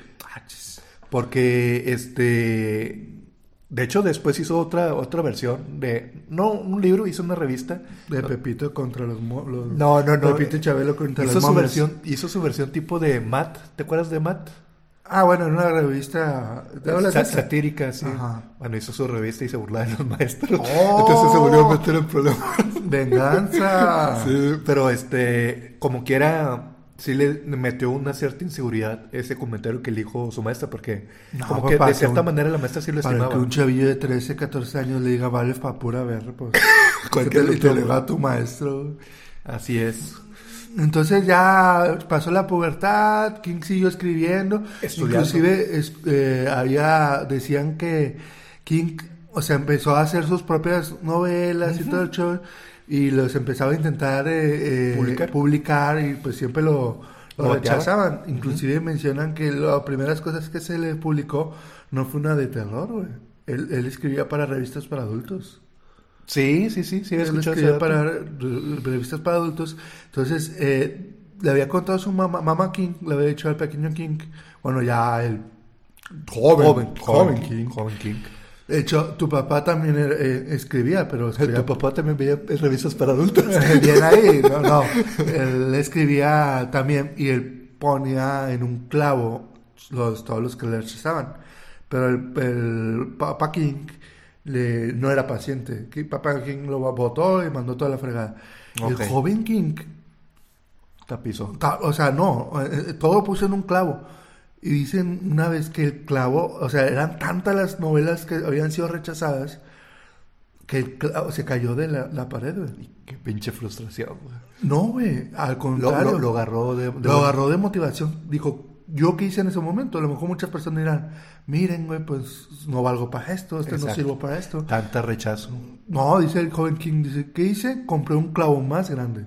Porque, este... De hecho, después hizo otra, otra versión de... No, un libro, hizo una revista. De Pepito contra los... los- No, no, no. Pepito y Chabelo contra hizo los su versión, hizo su versión tipo de Matt. ¿Te acuerdas de Matt? Ah, bueno, en una revista... Satírica, sí. Ajá. Bueno, hizo su revista y se burlaba de los maestros. ¡Oh! Entonces se volvió a meter en problemas. <laughs> Venganza. Sí, pero este, como quiera, sí le metió una cierta inseguridad ese comentario que le dijo su maestra, porque No, como que para de que cierta un- manera la maestra sí lo Para estimaba. que un chavillo de 13, 14 años le diga, vales pa' pura ver, pues. <laughs> Cualquier te, te le va a tu maestro. Así es. Entonces ya pasó la pubertad, King siguió escribiendo, Estudiando. inclusive es- eh, había decían que King, o sea, empezó a hacer sus propias novelas y todo el show y los empezaba a intentar eh, eh, Publicar. publicar y pues siempre lo, lo Lo bateaba. rechazaban. Inclusive mencionan que las primeras cosas que se le publicó no fue una de terror, güey. Él, él escribía para revistas para adultos. Sí, sí, sí, sí, Él escuchado escribía para re- revistas para adultos. Entonces, eh, le había contado a su mamá, mamá King, le había dicho al pequeño King, bueno, ya el joven, joven, King. Joven King. De hecho, tu papá también eh, escribía, pero escribía Tu papá también veía revistas para adultos. <laughs> bien ahí, no, no. <laughs> Él escribía también y él ponía en un clavo los, todos los que le rechazaban. Pero el, el papá King le, no era paciente. Que Papá King lo votó y mandó toda la fregada. El joven King, Tapizo. ta- o sea, no, eh, eh, todo puso en un clavo. Y dicen una vez que el clavo, o sea, eran tantas las novelas que habían sido rechazadas que el clavo se cayó de la, la pared, güey. Qué pinche frustración, güey. No, güey, al Lo, contrario. lo, lo agarró de... de- Lo agarró de motivación. Dijo, ¿yo qué hice en ese momento? A lo mejor muchas personas dirán, miren, güey, pues no valgo para esto, este no sirvo para esto. Tanta rechazo. No, dice el joven King, dice, ¿qué hice? Compré un clavo más grande.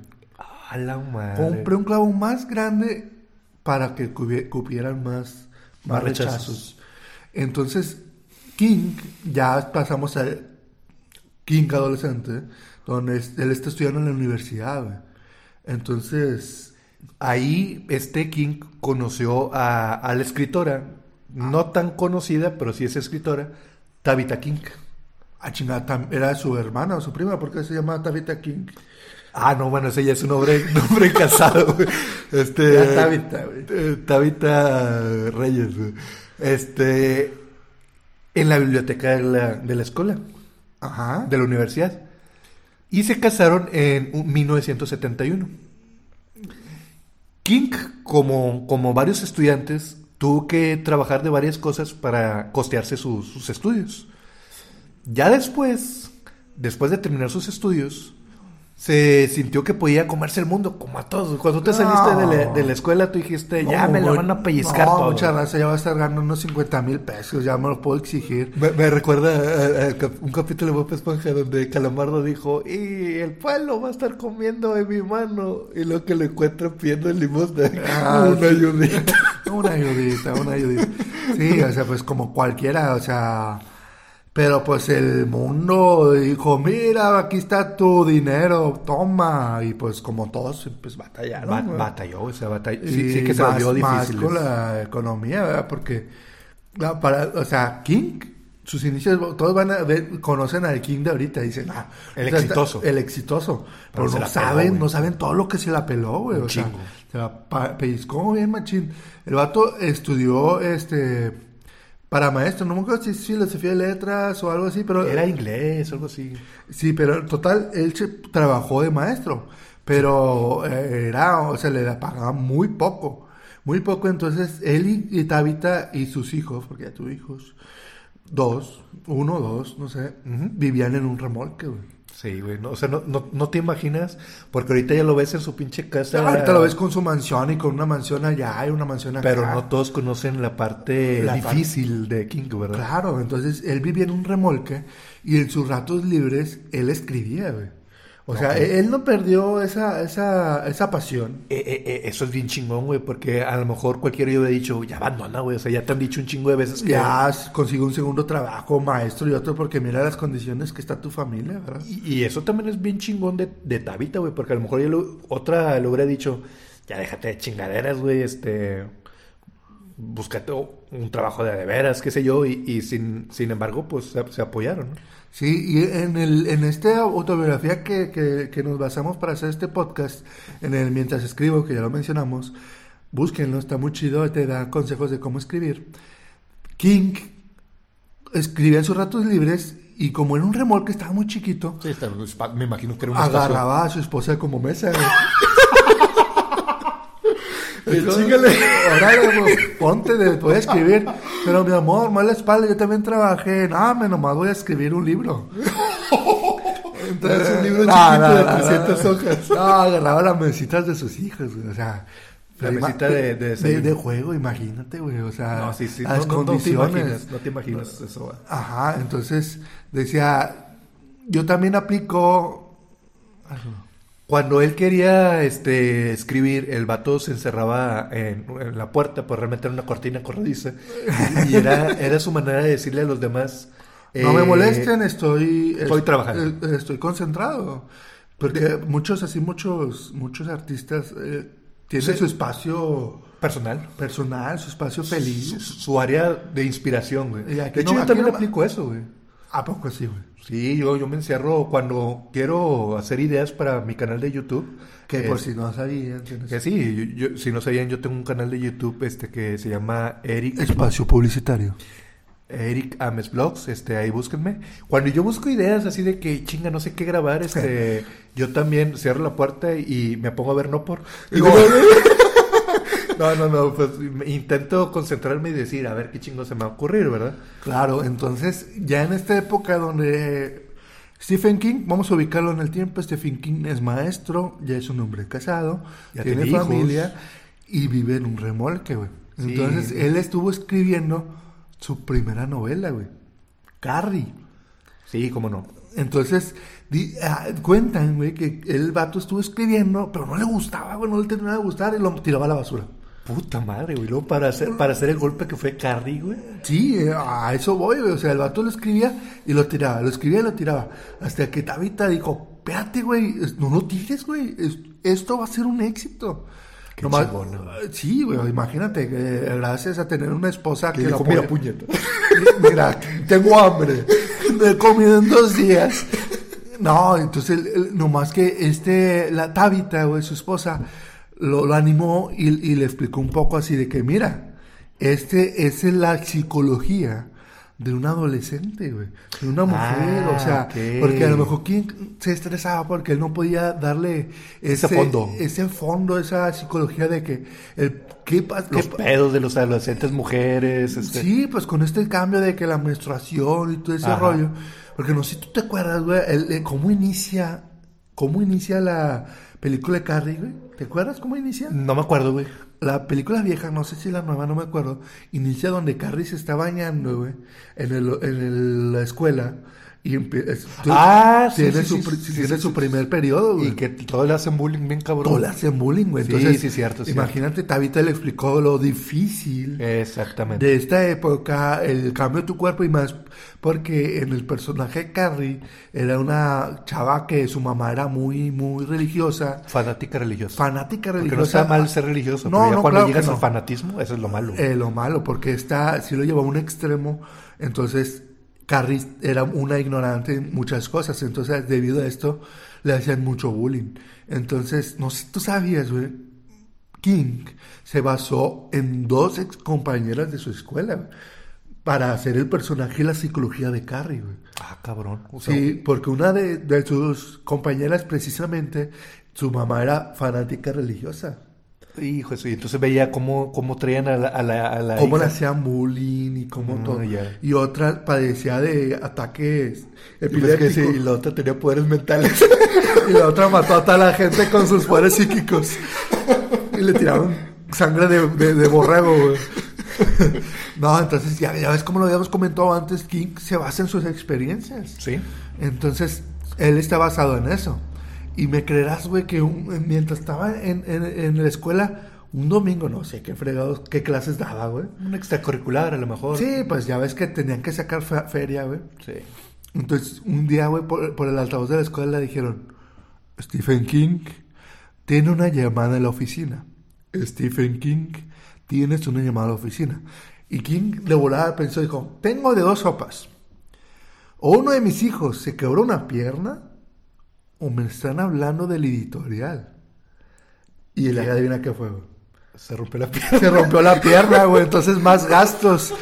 A la madre. Compré un clavo más grande para que cupieran más, más, Más rechazos. rechazos. Entonces, King, ya pasamos a King adolescente, donde él está estudiando en la universidad, güey. Entonces, Ahí este King conoció a, a la escritora, no tan conocida, pero sí es escritora, Tabitha King. a chingada, era su hermana o su prima, porque se llama Tabitha King. Ah, no, bueno, ese ya es un hombre, <laughs> un hombre casado. güey. Este, Tabitha, güey. eh, Tabitha Reyes. güey. Este, en la biblioteca de la, de la escuela, Ajá. de la universidad. Y se casaron en un 1971. King, como, como varios estudiantes, tuvo que trabajar de varias cosas para costearse sus, sus estudios. Ya después, después de terminar sus estudios, se sintió que podía comerse el mundo, como a todos. Cuando te No. saliste de la, de la escuela, tú dijiste, ya No, me la güey. van a pellizcar no, todo. mucha raza ya va a estar ganando unos 50 mil pesos, ya me lo puedo exigir. Me, me recuerda a- un capítulo de Bob Esponja donde Calamardo dijo, y el pueblo va a estar comiendo de mi mano. Y lo que lo encuentra pidiendo limosna. Ah, <laughs> una ayudita. <laughs> Una ayudita, una ayudita. Sí, o sea, pues como cualquiera, o sea... Pero pues el mundo dijo, mira, aquí está tu dinero, toma. Y pues como todos, pues batallaron. Ba- batalló, o sea, batalló. Sí, sí que se más, volvió más difícil. con la economía, ¿verdad? Porque, la- para, o sea, King, sus inicios, todos van a ver, conocen al King de ahorita, dicen, ah, El o sea, exitoso. está- el exitoso. Pero Pero, se no peló, saben, no saben todo lo que se la peló, güey. O sea, se la pellizcó bien machín. El vato estudió, este, para maestro, no me acuerdo si es filosofía de letras o algo así, pero... Era inglés, algo así. Sí, pero total, él se trabajó de maestro, pero eh, era, o sea, le pagaban muy poco, muy poco, entonces él y, Tabitha y sus hijos, porque ya tuvo hijos, dos, uno, dos, no sé, vivían en un remolque, güey. Sí, güey. no, o sea, no, no, no te imaginas, porque ahorita ya lo ves en su pinche casa. Ahorita lo ves con su mansión y con una mansión allá y una mansión acá. Pero no todos conocen la parte La difícil de King, ¿verdad? Claro, entonces él vivía en un remolque y en sus ratos libres él escribía, güey. O sea, Ok. él no perdió esa, esa, esa pasión. Eh, eh, eh, eso es bien chingón, güey, porque a lo mejor cualquiera yo hubiera dicho, ya abandona, güey. O sea, ya te han dicho un chingo de veces que. Ya consiguió un segundo trabajo, maestro y otro, porque mira las condiciones que está tu familia, ¿verdad? Y, y eso también es bien chingón de, de Tabita, güey, porque a lo mejor yo lo- otra le hubiera dicho, ya déjate de chingaderas, güey, este. Búscate un trabajo de de veras, qué sé yo, y, y sin, sin embargo, pues se, se apoyaron, ¿no? Sí, y en, el, en esta autobiografía que, que, que nos basamos para hacer este podcast, en el Mientras Escribo, que ya lo mencionamos, búsquenlo, está muy chido, te da consejos de cómo escribir. King escribía en sus ratos libres y como en un remolque estaba muy chiquito, Sí, me imagino que era una agarraba a su esposa como mesa. <laughs> güey. Eh, Entonces, chíngale. órale, pues, ponte, de, voy a escribir. Pero mi amor, mal la espalda, yo también trabajé. No, me nomás voy a escribir un libro. Entonces, un libro no, chiquito no, de no, 300 no. hojas. No, agarraba las mesitas de sus hijos, güey, o sea... La mesita de- de de, desayuno. de juego, imagínate, güey, o sea... No, sí, sí, Las no, no, no te condiciones. imaginas, no te imaginas eso, güey. Ajá, entonces decía, yo también aplico... Cuando él quería este, escribir, el vato se encerraba en, en la puerta, pues realmente era una cortina corrediza. Y, era, era su manera de decirle a los demás... No me eh, molesten, estoy... estoy es- trabajando. eh, Estoy concentrado. Porque muchos, así, muchos, muchos artistas eh, tienen Sí. su espacio Personal. personal, su espacio Su, feliz. su área de inspiración, güey. De hecho, no- yo también no- aplico eso, güey. ¿A poco así, güey? Sí, yo, yo me encierro cuando quiero hacer ideas para mi canal de YouTube. Que por si no sabían. tienes- Que sí, yo- yo- si no sabían, yo tengo un canal de YouTube este que se llama Eric Espacio publicitario. Eric Ames Blogs, este, ahí búsquenme. Cuando yo busco ideas así de que chinga, no sé qué grabar, este, <laughs> yo también cierro la puerta y me pongo a ver no por. Digo, <laughs> <laughs> no, no, no, pues intento concentrarme y decir, a ver qué chingo se me va a ocurrir, ¿verdad? Claro, entonces ya en esta época donde Stephen King, vamos a ubicarlo en el tiempo, Stephen King es maestro, ya es un hombre casado, Ya tiene tiene hijos. familia y vive en un remolque, güey. Sí. Entonces él estuvo escribiendo su primera novela, güey. Carrie. Sí, cómo no. Entonces, di- ah, cuentan, güey, que el vato estuvo escribiendo, pero no le gustaba, güey, no le terminaba de gustar y lo tiraba a la basura. Puta madre, güey. Luego para hacer, para hacer el golpe que fue Carrie, güey. Sí, eh, a eso voy, güey. O sea, el vato lo escribía y lo tiraba, lo escribía y lo tiraba. Hasta que Tabita dijo, espérate, güey, no lo tires, güey. es- Esto va a ser un éxito. Qué chingón, ¿no? eh, Sí, güey, imagínate, que eh, gracias a tener una esposa que mira, apoya". puñeta. <laughs> Mira, tengo hambre. No he comido en dos días. No, entonces, nomás que este, la Tabita, güey, su esposa, lo, lo animó y, y le explicó un poco así de que, mira, este es la psicología de un adolescente, güey, de una mujer, Ah, o sea, ok. porque a lo mejor quien se estresaba porque él no podía darle Ese fondo. ese fondo, esa psicología de que el qué, qué Los pa- pedos de los adolescentes mujeres, este. Sí, pues con este cambio de que la menstruación y todo ese Ajá. rollo. Porque no sé si tú te acuerdas, güey, el- el- cómo inicia, cómo inicia la película de Carrie, güey. ¿Te acuerdas cómo inicia? No me acuerdo, güey. La película vieja, no sé si la nueva, no me acuerdo, inicia donde Carrie se está bañando, güey, en, el, en el- la escuela. Y empie- es- tú- Ah, sí, tiene, sí, su, sí, tiene primer periodo, güey. Y que todos le hacen bullying bien cabrón. Todo le hacen bullying, güey. Sí, Entonces, sí, cierto, cierto. imagínate, Tabita le explicó lo difícil Exactamente. de esta época, el cambio de tu cuerpo y más, porque en el personaje de Carrie era una chava que su mamá era muy, muy religiosa, Fanática religiosa. fanática Porque religiosa. no está mal ser religioso, No, pero ya no, cuando claro llegas al no. fanatismo, eso es lo malo. Eh, lo malo, porque esta sí lo llevó a un extremo, entonces Carrie era una ignorante en muchas cosas, entonces debido a esto le hacían mucho bullying. Entonces, no sé, tú sabías, güey, King se basó en dos ex compañeras de su escuela güey, para hacer el personaje y la psicología de Carrie, güey. ah, cabrón. O sea, Sí, porque una de, de sus compañeras precisamente, su mamá era fanática religiosa. Hijo, eso. Y entonces veía cómo, cómo traían a la, a la, a la cómo le hija. hacían bullying y cómo Ah, todo. ya. Y otra padecía de ataques Y pues sí, epilépticos. y la otra tenía poderes mentales. <laughs> Y la otra mató a toda la gente con sus poderes psíquicos. Y le tiraron sangre de, de, de borrego, güey. <laughs> No, entonces ya, ya ves como lo habíamos comentado antes, King se basa en sus experiencias. sí. Entonces, él está basado en eso. Y me creerás, güey, que un- mientras estaba en, en, en la escuela, un domingo, no sé qué fregados, qué clases daba, güey. Un extracurricular, a lo mejor. Sí, pues ya ves que tenían que sacar fe- feria, güey. Sí. Entonces, un día, güey, por, por el altavoz de la escuela le dijeron, Stephen King tiene una llamada en la oficina. Stephen King, tienes una llamada a la oficina. Y King de volada pensó, dijo, tengo de dos sopas. O uno de mis hijos se quebró una pierna, o me están hablando del editorial. Y le adivina qué fue, güey. Se rompió la pierna. Se rompió la pierna, güey, entonces más gastos.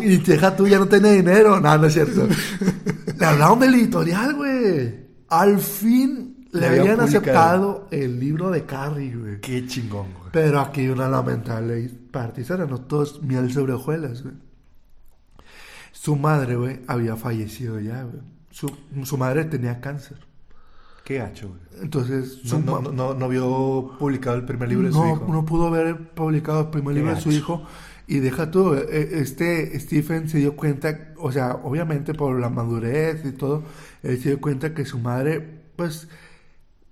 Y, y deja tú, ya no tiene dinero. No, no es cierto. Le hablaron del editorial, güey. Al fin le Le habían publicado. aceptado el libro de Carrie, güey. Qué chingón, güey. Pero aquí una lamentable. Eso no todos miel sobre hojuelas, güey. Su madre, güey, había fallecido ya, güey. Su, su madre tenía cáncer. Qué gacho, güey. Entonces, No, no, ma- no, no, no vio publicado el primer libro de su hijo. no pudo haber publicado el primer Qué libro de su hijo. Y deja tú, eh, este Stephen se dio cuenta, o sea, obviamente por la madurez y todo, él se dio cuenta que su madre, pues,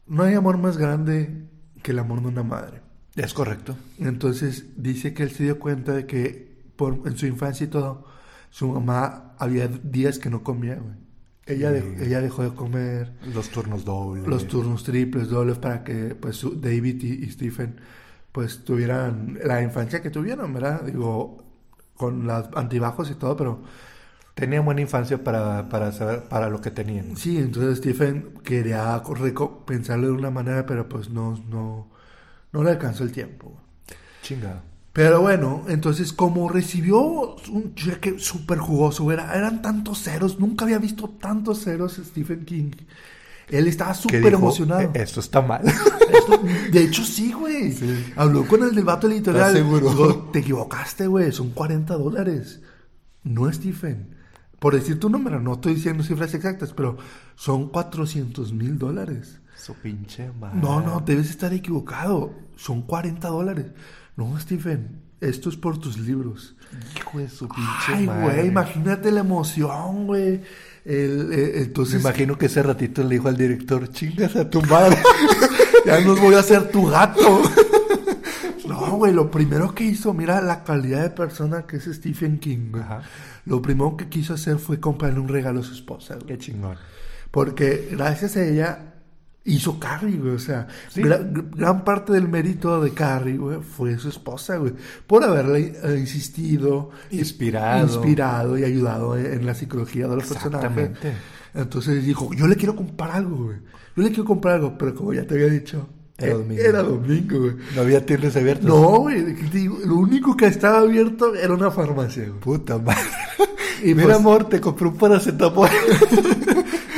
no hay amor más grande que el amor de una madre. Es correcto. Entonces dice que él se dio cuenta de que por, en su infancia y todo, su mamá había días que no comía, güey. Ella, de- Mm. ella dejó de comer Los turnos dobles. los turnos triples, dobles para que pues David y, y Stephen pues tuvieran la infancia que tuvieron, ¿verdad? Digo, con las antibajos y todo, pero Tenía buena infancia para, para saber para lo que tenían. sí, entonces Stephen quería recompensarle de una manera, pero pues no, no, no le alcanzó el tiempo. Chingado. Pero bueno, entonces como recibió un cheque súper jugoso, era- eran tantos ceros, nunca había visto tantos ceros Stephen King. Él estaba súper emocionado. "Eh, Esto está mal. Esto- de hecho, sí, güey. Habló con el del vato editorial. ¿Estás seguro? Digo, Te equivocaste, güey. Son 40 dólares. No, Stephen. Por decir tu número, no estoy diciendo cifras exactas, pero son 400 mil dólares. Su pinche madre. No, no, debes estar equivocado. Son 40 dólares. No, Stephen. Esto es por tus libros. Hijo de su pinche Ay, güey, imagínate la emoción, güey. El, eh, Me entonces, imagino que ese ratito le dijo al director, chingas a tu madre. <laughs> Ya nos voy a hacer tu gato. No, güey, lo primero que hizo, mira la calidad de persona que es Stephen King. Ajá. Lo primero que quiso hacer fue comprarle un regalo a su esposa, güey. Qué chingón. Porque gracias a ella hizo Carrie, güey. O sea, Sí. gran parte del mérito de Carrie, güey, fue su esposa, güey. Por haberle eh, insistido, Inspirado. inspirado y ayudado en, la psicología de los personajes. Entonces dijo, yo le quiero comprar algo, güey. Yo le quiero comprar algo, pero como ya te había dicho, Era eh, domingo. Era domingo, güey. No había tiendas abiertas. No, güey, lo único que estaba abierto era una farmacia, güey. Puta madre. Y Mira, pues- amor, te compré un paracetamol. <laughs>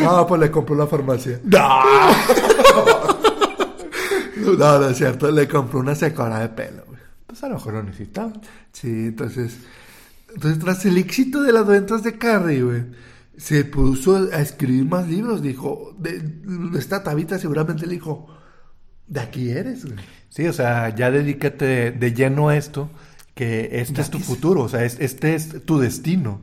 No, pues le compró la farmacia. no. <laughs> No, no es cierto, le compró una secadora de pelo, güey. Pues a lo mejor lo necesitaba. Sí, entonces, entonces tras el éxito de las ventas de Carrie, güey, se puso a escribir más libros, dijo, de, esta Tabita seguramente le dijo, de aquí eres, güey. Sí, o sea, ya dedícate de lleno a esto, que este es tu futuro, o sea, es- este es tu destino.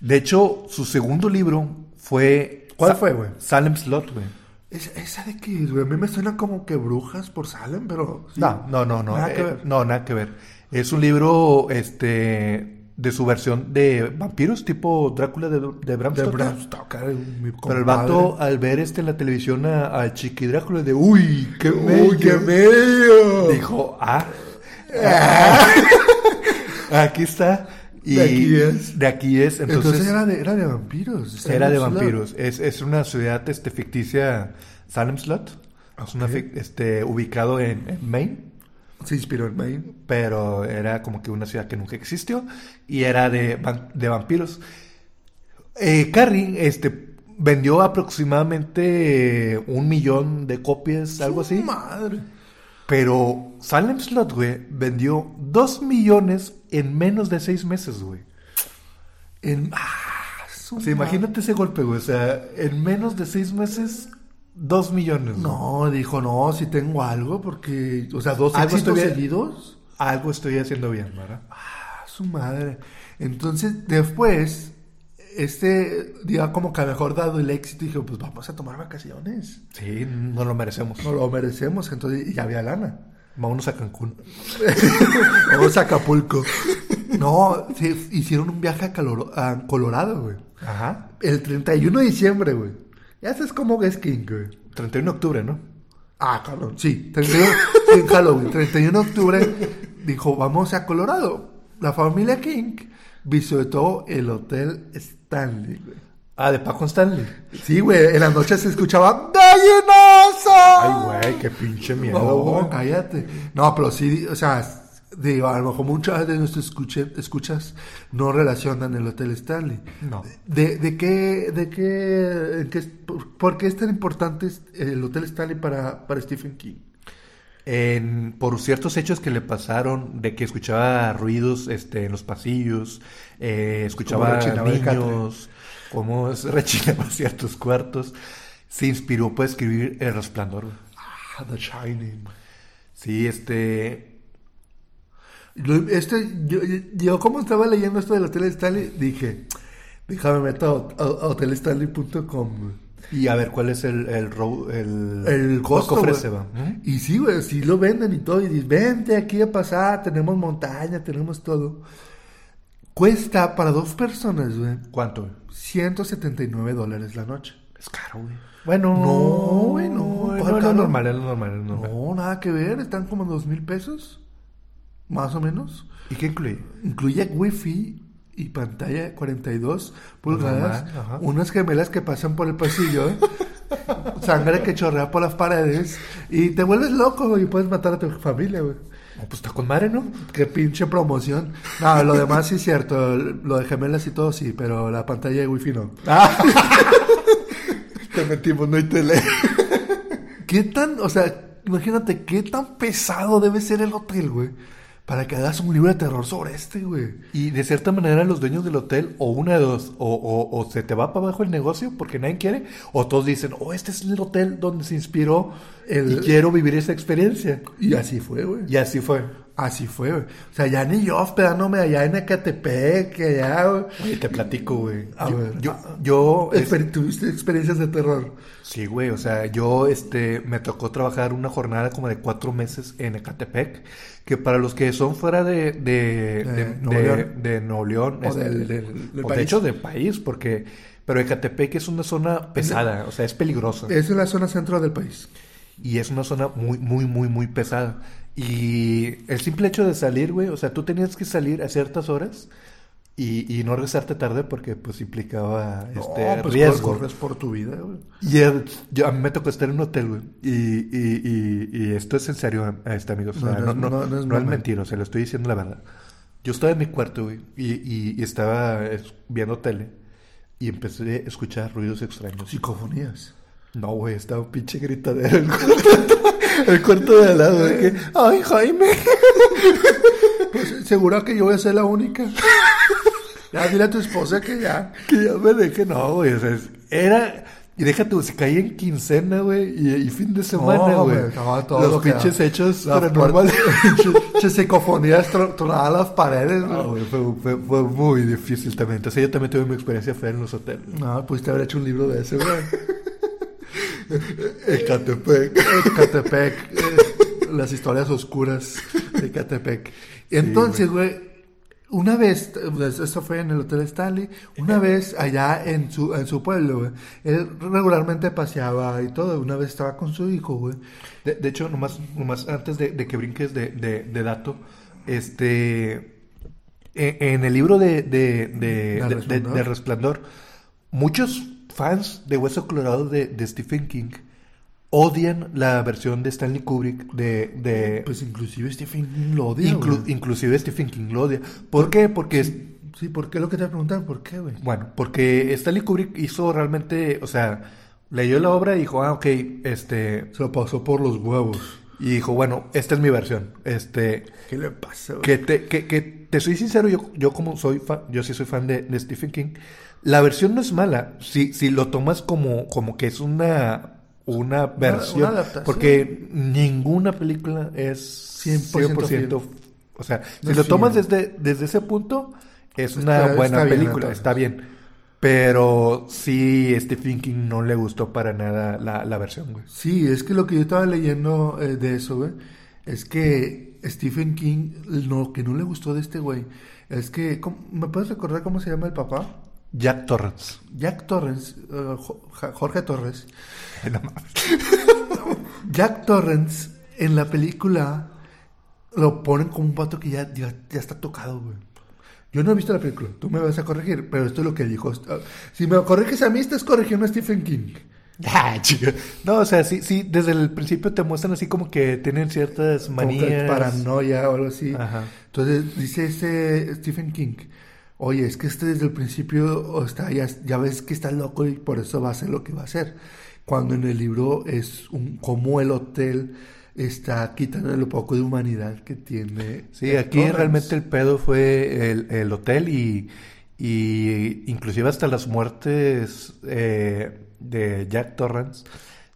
De hecho, su segundo libro fue... ¿Cuál Sa- fue, güey? Salem Slot, güey. Es- ¿Esa de qué, güey? A mí me suena como que brujas por Salem, pero... sí. No, no, no, no. Nada que eh, ver. No, nada que ver. Es un libro, este, de su versión de vampiros, tipo Drácula de, de Bram De Stoker. Bram Stoker, mi Pero el vato, al ver este en la televisión a, a Chiqui Drácula, de uy, qué ¡Uy, qué bello", bello! Dijo, ah, <laughs> aquí está. Y De aquí es. De aquí es. Entonces, Entonces, era, de, era de vampiros. era de vampiros. Es, es una ciudad este, ficticia, Salem Slot. Es una este, ubicado en, en Maine. Se inspiró en Maine. pero era como que una ciudad que nunca existió y era de, de vampiros. Eh, Carrie este, vendió aproximadamente un millón de copias, algo así, Madre. Pero Salem Slot, güey, vendió dos millones en menos de seis meses, güey. En... Ah, su O sea, imagínate ese golpe, güey, o sea, en menos de seis meses, dos millones. güey. No, dijo, no, si tengo algo, porque... O sea, dos Algo éxitos estoy- seguidos. Algo estoy haciendo bien, ¿verdad? Ah, su madre. Entonces, después, este día como que a lo mejor dado el éxito, dijo, pues vamos a tomar vacaciones. Sí, no lo merecemos. No lo merecemos, entonces, ya había lana. Vámonos a Cancún. <laughs> Vamos a Acapulco. No, se hicieron un viaje a, Colorado, güey. Ajá. El 31 de diciembre, güey. Ya sabes cómo es King, güey. 31 de octubre, ¿no? Ah, cabrón, sí. 31, <laughs> en Halloween, 31 de octubre, dijo, vamos a Colorado. La familia King visitó el Hotel Stanley, güey. Ah, de Paco Stanley. Sí, güey, en la noche se escuchaba ¡Gallinazo! Ay, güey, qué pinche miedo, No, güey. cállate. No, pero sí, o sea, digo, a lo mejor muchas de nuestros escuche- escuchas no relacionan el Hotel Stanley. No. ¿De, de qué, de qué, en qué- por, por qué es tan importante el Hotel Stanley para, para Stephen King? En- por ciertos hechos que le pasaron, de que escuchaba ruidos este, en los pasillos, eh, escuchaba niños, como <laughs> rechinaba ciertos cuartos, se inspiró para escribir El Resplandor. Ah, The Shining. Sí, este... Este, yo, yo- yo como estaba leyendo esto del Hotel Stanley, dije, déjame meter a, a- a hotelstanley.com. Y a ver, ¿cuál es el, el, el, costo, que ofrece? güey. va? Y sí, güey, sí lo venden y todo. Y dices, vente aquí a pasar, tenemos montaña, tenemos todo. Cuesta para dos personas, güey, ¿Cuánto? güey? 179 dólares la noche. Es caro, güey. Bueno, No, güey, no. güey, ¿Cuál no, es lo normal, es lo normal, es lo normal. No, nada que ver, están como dos mil pesos, más o menos. ¿Y qué incluye? Incluye wifi y pantalla de 42 pulgadas, Normal, unas gemelas que pasan por el pasillo, <laughs> sangre que chorrea por las paredes y te vuelves loco y puedes matar a tu familia, güey. Oh, pues está con madre, ¿no? Qué pinche promoción. No, lo demás sí es cierto, lo de gemelas y todo sí, pero la pantalla de wifi no. <laughs> Te metimos, no hay tele. ¿Qué tan, o sea, imagínate qué tan pesado debe ser el hotel, güey, para que hagas un libro de terror sobre este, güey? Y de cierta manera los dueños del hotel, o una de dos, o, o- o se te va para abajo el negocio porque nadie quiere, o todos dicen, oh, este es el hotel donde se inspiró El- y quiero vivir esa experiencia. Y así fue, güey. Y así fue. Así fue, güey. O sea, ya ni yo hospedándome allá en Ecatepec, allá, güey. Oye, te platico, güey. A Yo, ver. yo, yo, es- Exper- tuviste experiencias de terror. sí, güey, o sea, yo, este, me tocó trabajar una jornada como de cuatro meses en Ecatepec, que para los que son fuera de, de, De de, Nuevo de- León. de Nuevo León, O este, del- del- del o país. de hecho del país, porque, pero Ecatepec es una zona pesada, o sea, es peligrosa. Es la zona centro del país. Y es una zona muy, muy, muy, muy pesada. Y el simple hecho de salir, güey, o sea, tú tenías que salir a ciertas horas y, y no regresarte tarde porque pues implicaba este no, pues riesgo. corres por tu vida, güey. Y el- yo, a mí me tocó estar en un hotel, güey. Y, y, y, y esto es en serio, este amigo. O sea, No, no, no es- no, no mentira, o sea, le estoy diciendo la verdad. Yo estaba en mi cuarto, güey, y, estaba es- viendo tele y empecé a escuchar ruidos extraños. Psicofonías. No, güey, estaba un pinche gritadero en el <laughs> cuarto, <laughs> el cuarto de al lado. De que, Ay, Jaime. <laughs> Pues seguro que yo voy a ser la única. <laughs> ya dile a tu esposa que ya. Que ya me deje. No, güey, o sea, es- era. Y deja tú, se caía en quincena, güey, y, y fin de semana, No, güey. güey, todo Los pinches hechos La paranormales. Che, psicofonías tro- tronaban las paredes, No, güey. güey, fue, fue, fue muy difícil también. Entonces yo también tuve mi experiencia fea en los hoteles. No, pudiste haber hecho un libro de ese, güey. <laughs> Ecatepec. Ecatepec, eh, <laughs> las historias oscuras de Ecatepec. Entonces, güey, una vez, pues, eso fue en el Hotel Stanley, una vez allá en su, en su pueblo, güey, él regularmente paseaba y todo, una vez estaba con su hijo, güey. De, de hecho, nomás, nomás antes de, de que brinques de, de, dato, este... e- En el libro de, de, de, Resplandor, muchos fans de Hueso Colorado de, de Stephen King odian la versión de Stanley Kubrick de... de Pues inclusive Stephen King lo odia, inclu- güey. inclusive Stephen King lo odia. ¿Por qué? Porque... es- Sí, ¿por qué lo que te preguntan? ¿Por qué, güey? Bueno, porque Stanley Kubrick hizo realmente, o sea, leyó la obra y dijo, ah, ok, este, Se lo pasó por los huevos. y dijo, bueno, esta es mi versión, este, ¿Qué le pasa, güey? que te, que, que te soy sincero, yo, yo como soy fan, yo sí soy fan de, de Stephen King, la versión no es mala, si, si lo tomas como, como que es una, una versión, una adaptación. porque ninguna película es 100% 100%, fiel. o sea, No si lo tomas fiel. desde, desde ese punto, es Está- una buena está película, está bien. Pero sí, Stephen King no le gustó para nada la, la versión, güey. Sí, es que lo que yo estaba leyendo eh, de eso, güey, es que Stephen King, lo que no le gustó de este güey, es que, ¿cómo- ¿me puedes recordar cómo se llama el papá? Jack Torrance. Jack Torrance, eh, Jorge Torres. <laughs> No. <laughs> Jack Torrance en la película lo ponen como un pato que ya, ya, ya está tocado, güey. Yo no he visto la película, tú me vas a corregir, pero esto es lo que dijo. Si me corriges a mí, estás corrigiendo a Stephen King. <laughs> Ah. No, o sea, sí, sí, desde el principio te muestran así como que tienen ciertas Como que manías. paranoia o algo así. Ajá. Entonces dice este Stephen King, oye, es que este desde el principio o está, ya, ya ves que está loco y por eso va a hacer lo que va a hacer. Cuando en el libro es un, como el hotel está quitando lo poco de humanidad que tiene. Sí, aquí Torrance. realmente el pedo fue el, el hotel y, y inclusive hasta las muertes eh, de Jack Torrance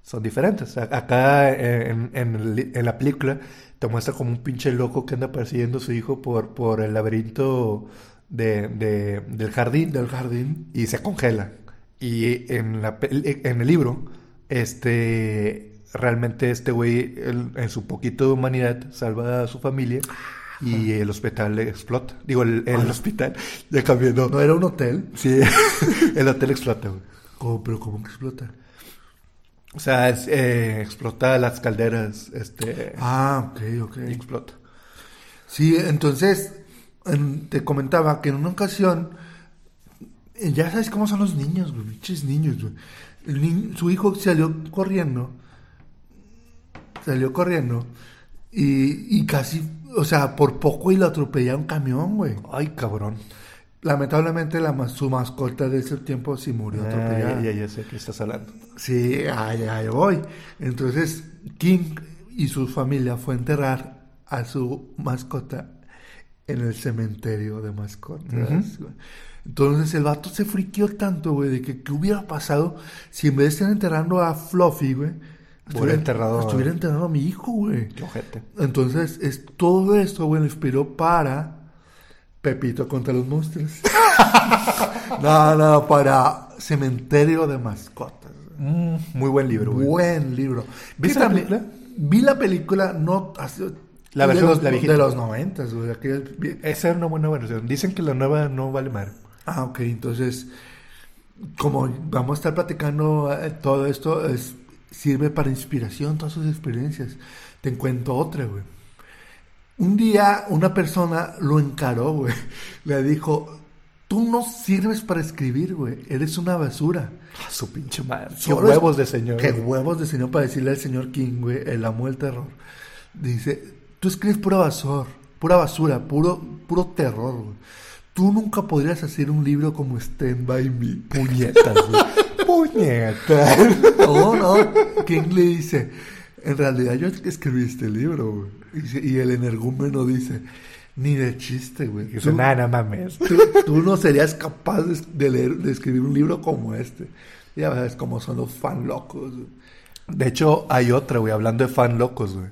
son diferentes. Acá eh, en, en el- en la película te muestra como un pinche loco que anda persiguiendo a su hijo por, por el laberinto de, de- del jardín del jardín. y se congela. Y en, la, en el libro, este, realmente este güey, en su poquito de humanidad, salva a su familia y el hospital explota. Digo, el, el hospital, ya cambió, no. No era un hotel. Sí, <laughs> el hotel explota, güey. ¿Cómo? pero ¿cómo que explota? O sea, es, eh, explota las calderas, este, Ah, ok, ok. y explota. Sí, entonces en- te comentaba que en una ocasión, eh, ya sabes cómo son los niños, güey, pinches niños, güey. Ni- su hijo salió corriendo, salió corriendo y, y casi, o sea, por poco y lo atropella un camión, güey. Ay, cabrón. Lamentablemente la, su mascota de ese tiempo sí murió Ah, atropellada. ya, ya, ya sé que estás hablando. Sí, allá ahí voy. Entonces, King y su familia fue a enterrar a su mascota en el cementerio de mascotas. Entonces el vato se friqueó tanto, güey, de que qué hubiera pasado si en vez de estar enterrando a Fluffy, güey, estuviera, enterrado estuviera enterrando a mi hijo, güey. Qué ojete. Entonces, es todo esto, güey, lo inspiró para Pepito contra los monstruos. <laughs> no, no, para Cementerio de Mascotas. Mm, muy buen libro, güey. Buen libro. ¿Viste la película? Vi la película, no... hace- La de versión- los, la viejita. De los noventas, güey. aquella- Esa era una buena versión. Dicen que la nueva no vale madre. Ah, ok, entonces, como vamos a estar platicando eh, todo esto, es, sirve para inspiración, todas sus experiencias. Te cuento otra, güey. Un día una persona lo encaró, güey. <laughs> Le dijo, tú no sirves para escribir, güey. Eres una basura. Ah, su pinche madre. Qué huevos de señor. Qué huevos de señor para decirle al señor King, güey, el amo del terror. Dice, tú escribes pura basura, pura basura, puro, puro terror, güey. Tú nunca podrías hacer un libro como Stand By Me. Puñetas, güey. <laughs> Puñetas. No, no. <laughs> King le dice, en realidad yo escribí este libro, güey. Dice- Y el energúmeno dice, Ni de chiste, güey. Y dice, "Nah, no mames. tú, tú no serías capaz de, de leer, de escribir un libro como este. Ya ves cómo son los fan locos, güey. De hecho, hay otra, güey, hablando de fan locos, güey.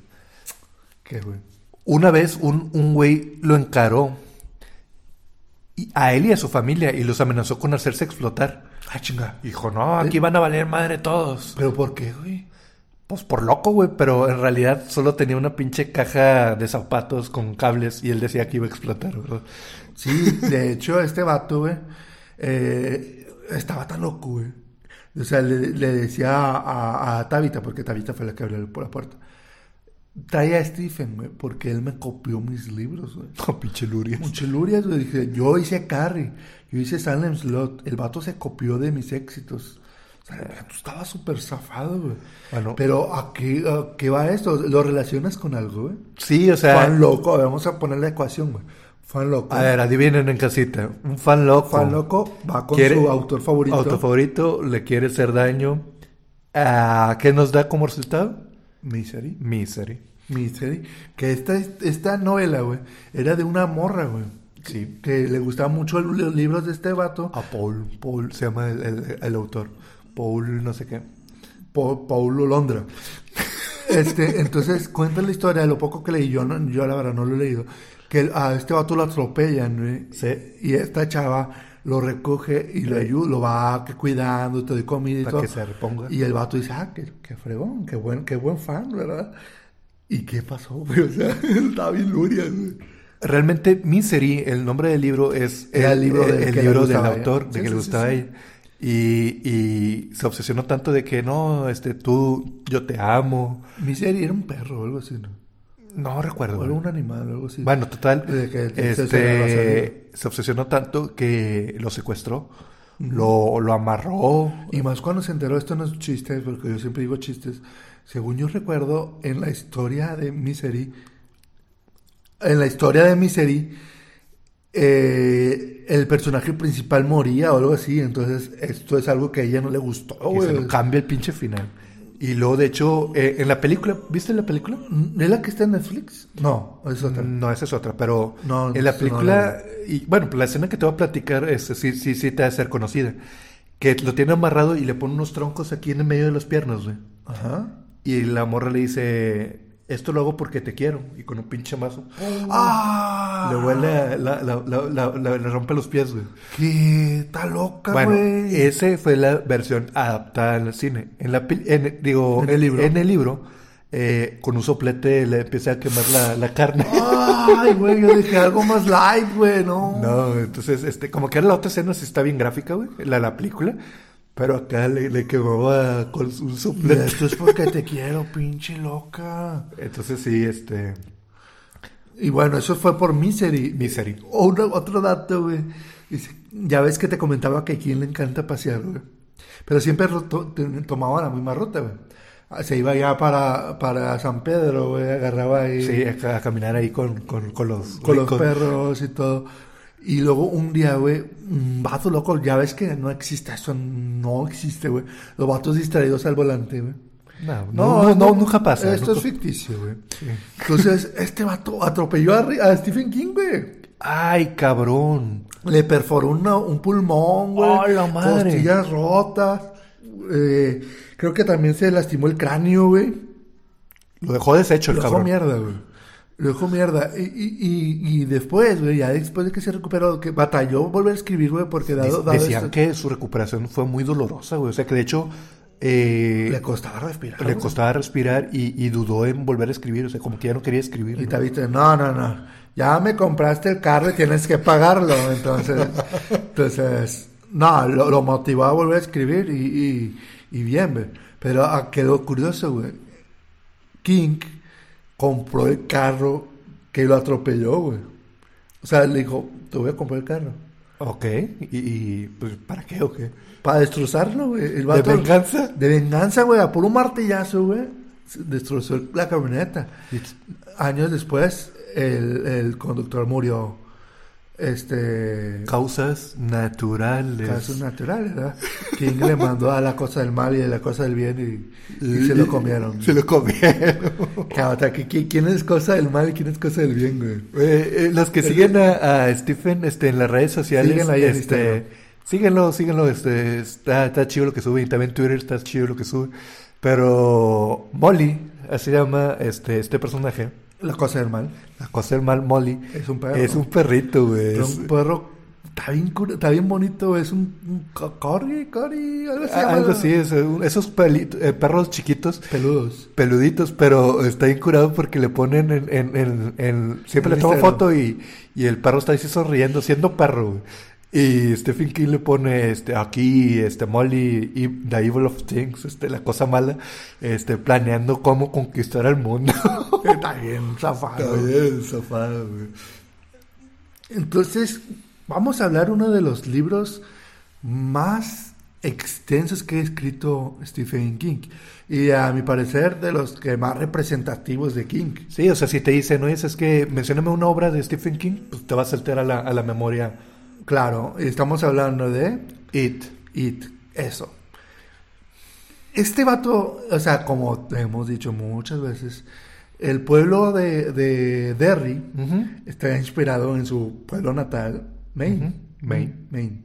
¿Qué, güey? Una vez un, un güey lo encaró y a él y a su familia y los amenazó con hacerse explotar. Ah, chinga. Dijo, no, aquí van a valer madre todos. ¿Pero por qué, güey? Pues por loco, güey, pero en realidad solo tenía una pinche caja de zapatos con cables y él decía que iba a explotar, ¿verdad? Sí, de hecho, este vato, güey, eh, estaba tan loco, güey. O sea, le, le decía a, a, a Tabitha, porque Tabitha fue la que abrió por la puerta. Trae a Stephen, güey, porque él me copió mis libros, güey. No, <laughs> pinche Lurias. Muchas lurias, güey. Dije, yo hice Carrie, yo hice Salem Slot. El vato se copió de mis éxitos. O sea, el vato estaba súper zafado, güey. Bueno. Pero ¿a qué, a qué va esto? ¿Lo relacionas con algo, güey? Sí, o sea, Fan loco, a vamos a poner la ecuación, güey. Fan loco. a ver, adivinen en casita. Un fan loco. Fan loco va con quiere- su autor favorito. Autor favorito, le quiere hacer daño. Ah, ¿Qué nos da como resultado? Misery. Misery. Misery. Que esta, esta novela, güey, era de una morra, güey. Sí. Que le gustaban mucho los libros de este vato. A Paul. Paul se llama el, el- el autor. Paul, no sé qué. Pa- Paulo Londra. <laughs> Este, entonces cuenta la historia de lo poco que leí. Yo, no, yo la verdad no lo he leído. Que a este vato lo atropellan, güey. Sí. Y esta chava lo recoge y lo ayuda, lo va cuidando, te doy comida y Para todo. que se reponga. Y el vato dice, ah, qué, qué fregón, qué buen, qué buen fan, ¿verdad? ¿Y qué pasó, güey? <laughs> O sea, estaba bien luria, güey. Realmente Misery, el nombre del libro es Era el libro del el que libro del ella. autor, de Sí, que sí, le gustaba sí. a ella. Y, y se obsesionó tanto de que no, este, tú, yo te amo. Misery era un perro o algo así, ¿no? No recuerdo. O era güey. un animal o algo así. Bueno, total, que este, se obsesionó tanto que lo secuestró, lo, lo amarró. Y más cuando se enteró, esto no es chistes, porque yo siempre digo chistes. Según yo recuerdo, en la historia de Misery, en la historia de Misery, eh, el personaje principal moría o algo así. Entonces, esto es algo que a ella no le gustó, y se lo cambia el pinche final. Y luego, de hecho, eh, en la película, ¿viste la película? ¿Es la que está en Netflix? No, es otra. No, esa es otra, pero No, en la no película, y bueno, la escena que te voy a platicar es, sí, sí, sí te va a ser conocida. Que lo tiene amarrado y le pone unos troncos aquí en el medio de las piernas, güey. Ajá. Y la morra le dice, esto lo hago porque te quiero. Y con un pinche mazo, ¡Ah! le huele, la, la- la- la- le rompe los pies, güey. ¡Qué está loca, Bueno, güey! esa fue la versión adaptada al cine. En la en- digo, En el libro. En el libro, eh, con un soplete le empieza a quemar la, la carne. <laughs> Ay, güey, yo dije algo más light, güey, no. No, entonces, este, como que era la otra escena, sí está bien gráfica, güey, la, la película. Pero acá le, le quemaba con un soplete. esto es porque te quiero, pinche loca. Entonces, sí, este, Y bueno, eso fue por Misery. Misery. Otro, otro dato, güey. Ya ves que te comentaba que a quien le encanta pasear, güey. Pero siempre to- tomaba la misma ruta, güey. Ah, Se iba ya para, para San Pedro, güey. Agarraba ahí sí, a, a caminar ahí con, con, con los con los perros y todo. Y luego un día, güey, un vato loco, ya ves que no existe eso, no existe, güey. Los vatos distraídos al volante, güey. No, no, no, no, nunca pasa. Esto nunca- es ficticio, güey. Entonces, <laughs> este vato atropelló a, Stephen King, güey. Ay, cabrón. Le perforó una- un pulmón, güey. ¡Oh, la madre! Costillas rotas. Eh, creo que también se lastimó el cráneo, güey. Lo dejó deshecho el Lo dejó cabrón. mierda, güey. Lo dejó mierda. Y, y, y, y después, güey, ya después de que se recuperó, que batalló volver a escribir, güey, porque dado, dado Decían esto- que su recuperación fue muy dolorosa, güey. O sea, que de hecho eh, le costaba respirar. le costaba respirar y, y dudó en volver a escribir. O sea, como que ya no quería escribir. Y ¿no? te viste, no, no, no. Ya me compraste el carro y tienes que pagarlo. Entonces, entonces no, lo, lo motivó a volver a escribir y, y, y bien, güey. Pero ah, quedó curioso, güey. King compró el carro que lo atropelló, güey. O sea, le dijo, te voy a comprar el carro. Ok. ¿Y, y, pues para qué o qué? Para destrozarlo, güey. El ¿De vato- venganza? De venganza, güey. A por un martillazo, güey. Destrozó la camioneta. Años después, el, el conductor murió Este. Causas naturales. Casos naturales, ¿verdad? King le mandó a la cosa del mal y a la cosa del bien y, y se lo comieron. Se lo comieron. <laughs> Claro, que- ¿Quién es cosa del mal y quién es cosa del bien, güey? Eh, eh, los que siguen a, a Stephen este, en las redes sociales, Síguenlo ahí este, síguenlo, síguenlo, este, está, está chido lo que sube y también Twitter está chido lo que sube. Pero Molly, así llama este, este personaje, La cosa del mal. la cosa del mal Molly, Es un perro. es un perrito, güey. Es- un perro está bien, está bien bonito, es un, un co- corgi, corgi, algo así. algo así, es, esos pelito- eh, perros chiquitos, Peludos. peluditos, pero está bien curado porque le ponen en, en, en- en- siempre le Instagram. foto y, y el perro está así sonriendo, siendo perro, güey. Y Stephen King le pone este aquí, este Molly y The Evil of Things, este la cosa mala, este planeando cómo conquistar el mundo. <laughs> Está bien zafado. Está bien zafado, güey. Entonces, vamos a hablar uno de los libros más extensos que ha escrito Stephen King. Y a mi parecer, de los que más representativos de King. Sí, o sea, si te dicen, no es que mencióname una obra de Stephen King, pues te va a saltar a la, a la memoria Claro, estamos hablando de It. It, eso. Este vato, o sea, como hemos dicho muchas veces, el pueblo de, de Derry está inspirado en su pueblo natal, Maine. Maine. Maine.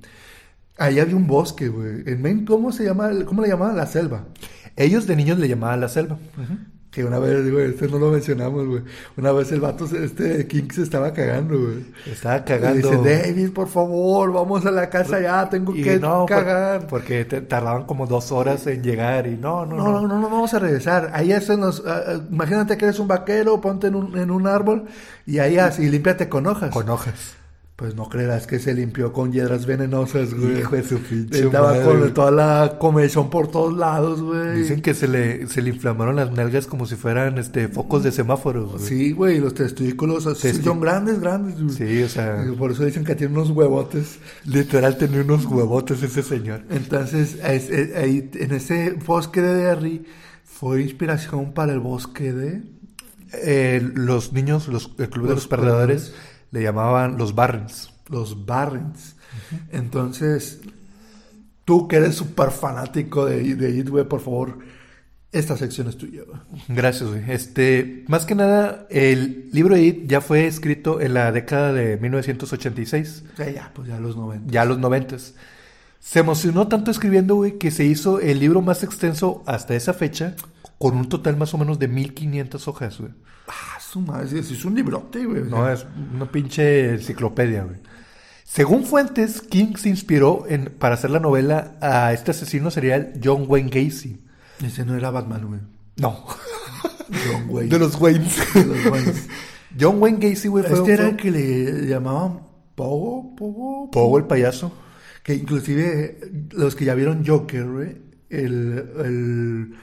Ahí había un bosque, güey. En Maine, ¿cómo se llama? ¿Cómo le llamaban? La selva. Ellos de niños le llamaban la selva. Que una vez, digo, este no lo mencionamos, güey. Una vez el vato, se- este King se estaba cagando, güey. Estaba Y cagando. Dice, David, por favor, vamos a la casa ya, tengo Y que no, cagar. porque te- tardaban como dos horas en llegar y no, no, No, no, no, no vamos a regresar. Ahí hacen los. ah, ah, imagínate que eres un vaquero, ponte en un, en un árbol y ahí y límpiate con hojas. Con hojas. Pues no creerás que se limpió con hiedras venenosas, güey. Hijo de su pinche Estaba madre. con toda la comezón por todos lados, güey. Dicen que se le, se le inflamaron las nalgas como si fueran este focos de semáforos. güey. Sí, güey, los testículos así Testi- son grandes, grandes. güey. Sí, o sea, Por eso dicen que tiene unos huevotes. literal tenía unos huevotes ese señor. Entonces, es- es- ahí, en ese bosque de Derry fue inspiración para el bosque de. Eh, los niños, los, el club de Los los perdedores, le llamaban los Barrens. los Barrens. Entonces, tú que eres súper fanático de, de It, güey, por favor, esta sección es tuya. Gracias, güey. Este, más que nada, el libro de It ya fue escrito en la década de 1986. O sea, ya, pues ya los 90. ya los noventas. Se emocionó tanto escribiendo, güey, que se hizo el libro más extenso hasta esa fecha, con un total más o menos de 1500 hojas, güey. Ah, su madre, es un librote, güey. No, es una pinche enciclopedia, güey. Según fuentes, King se inspiró en, para hacer la novela a este asesino serial John Wayne Gacy. Ese no era Batman, güey. No, John <laughs> Wayne. de los Waynes. <laughs> De los Waynes. John Wayne Gacy, güey, fue, Este era el que le llamaban Pogo, Pogo, Pogo el payaso. Que inclusive los que ya vieron Joker, güey, el, el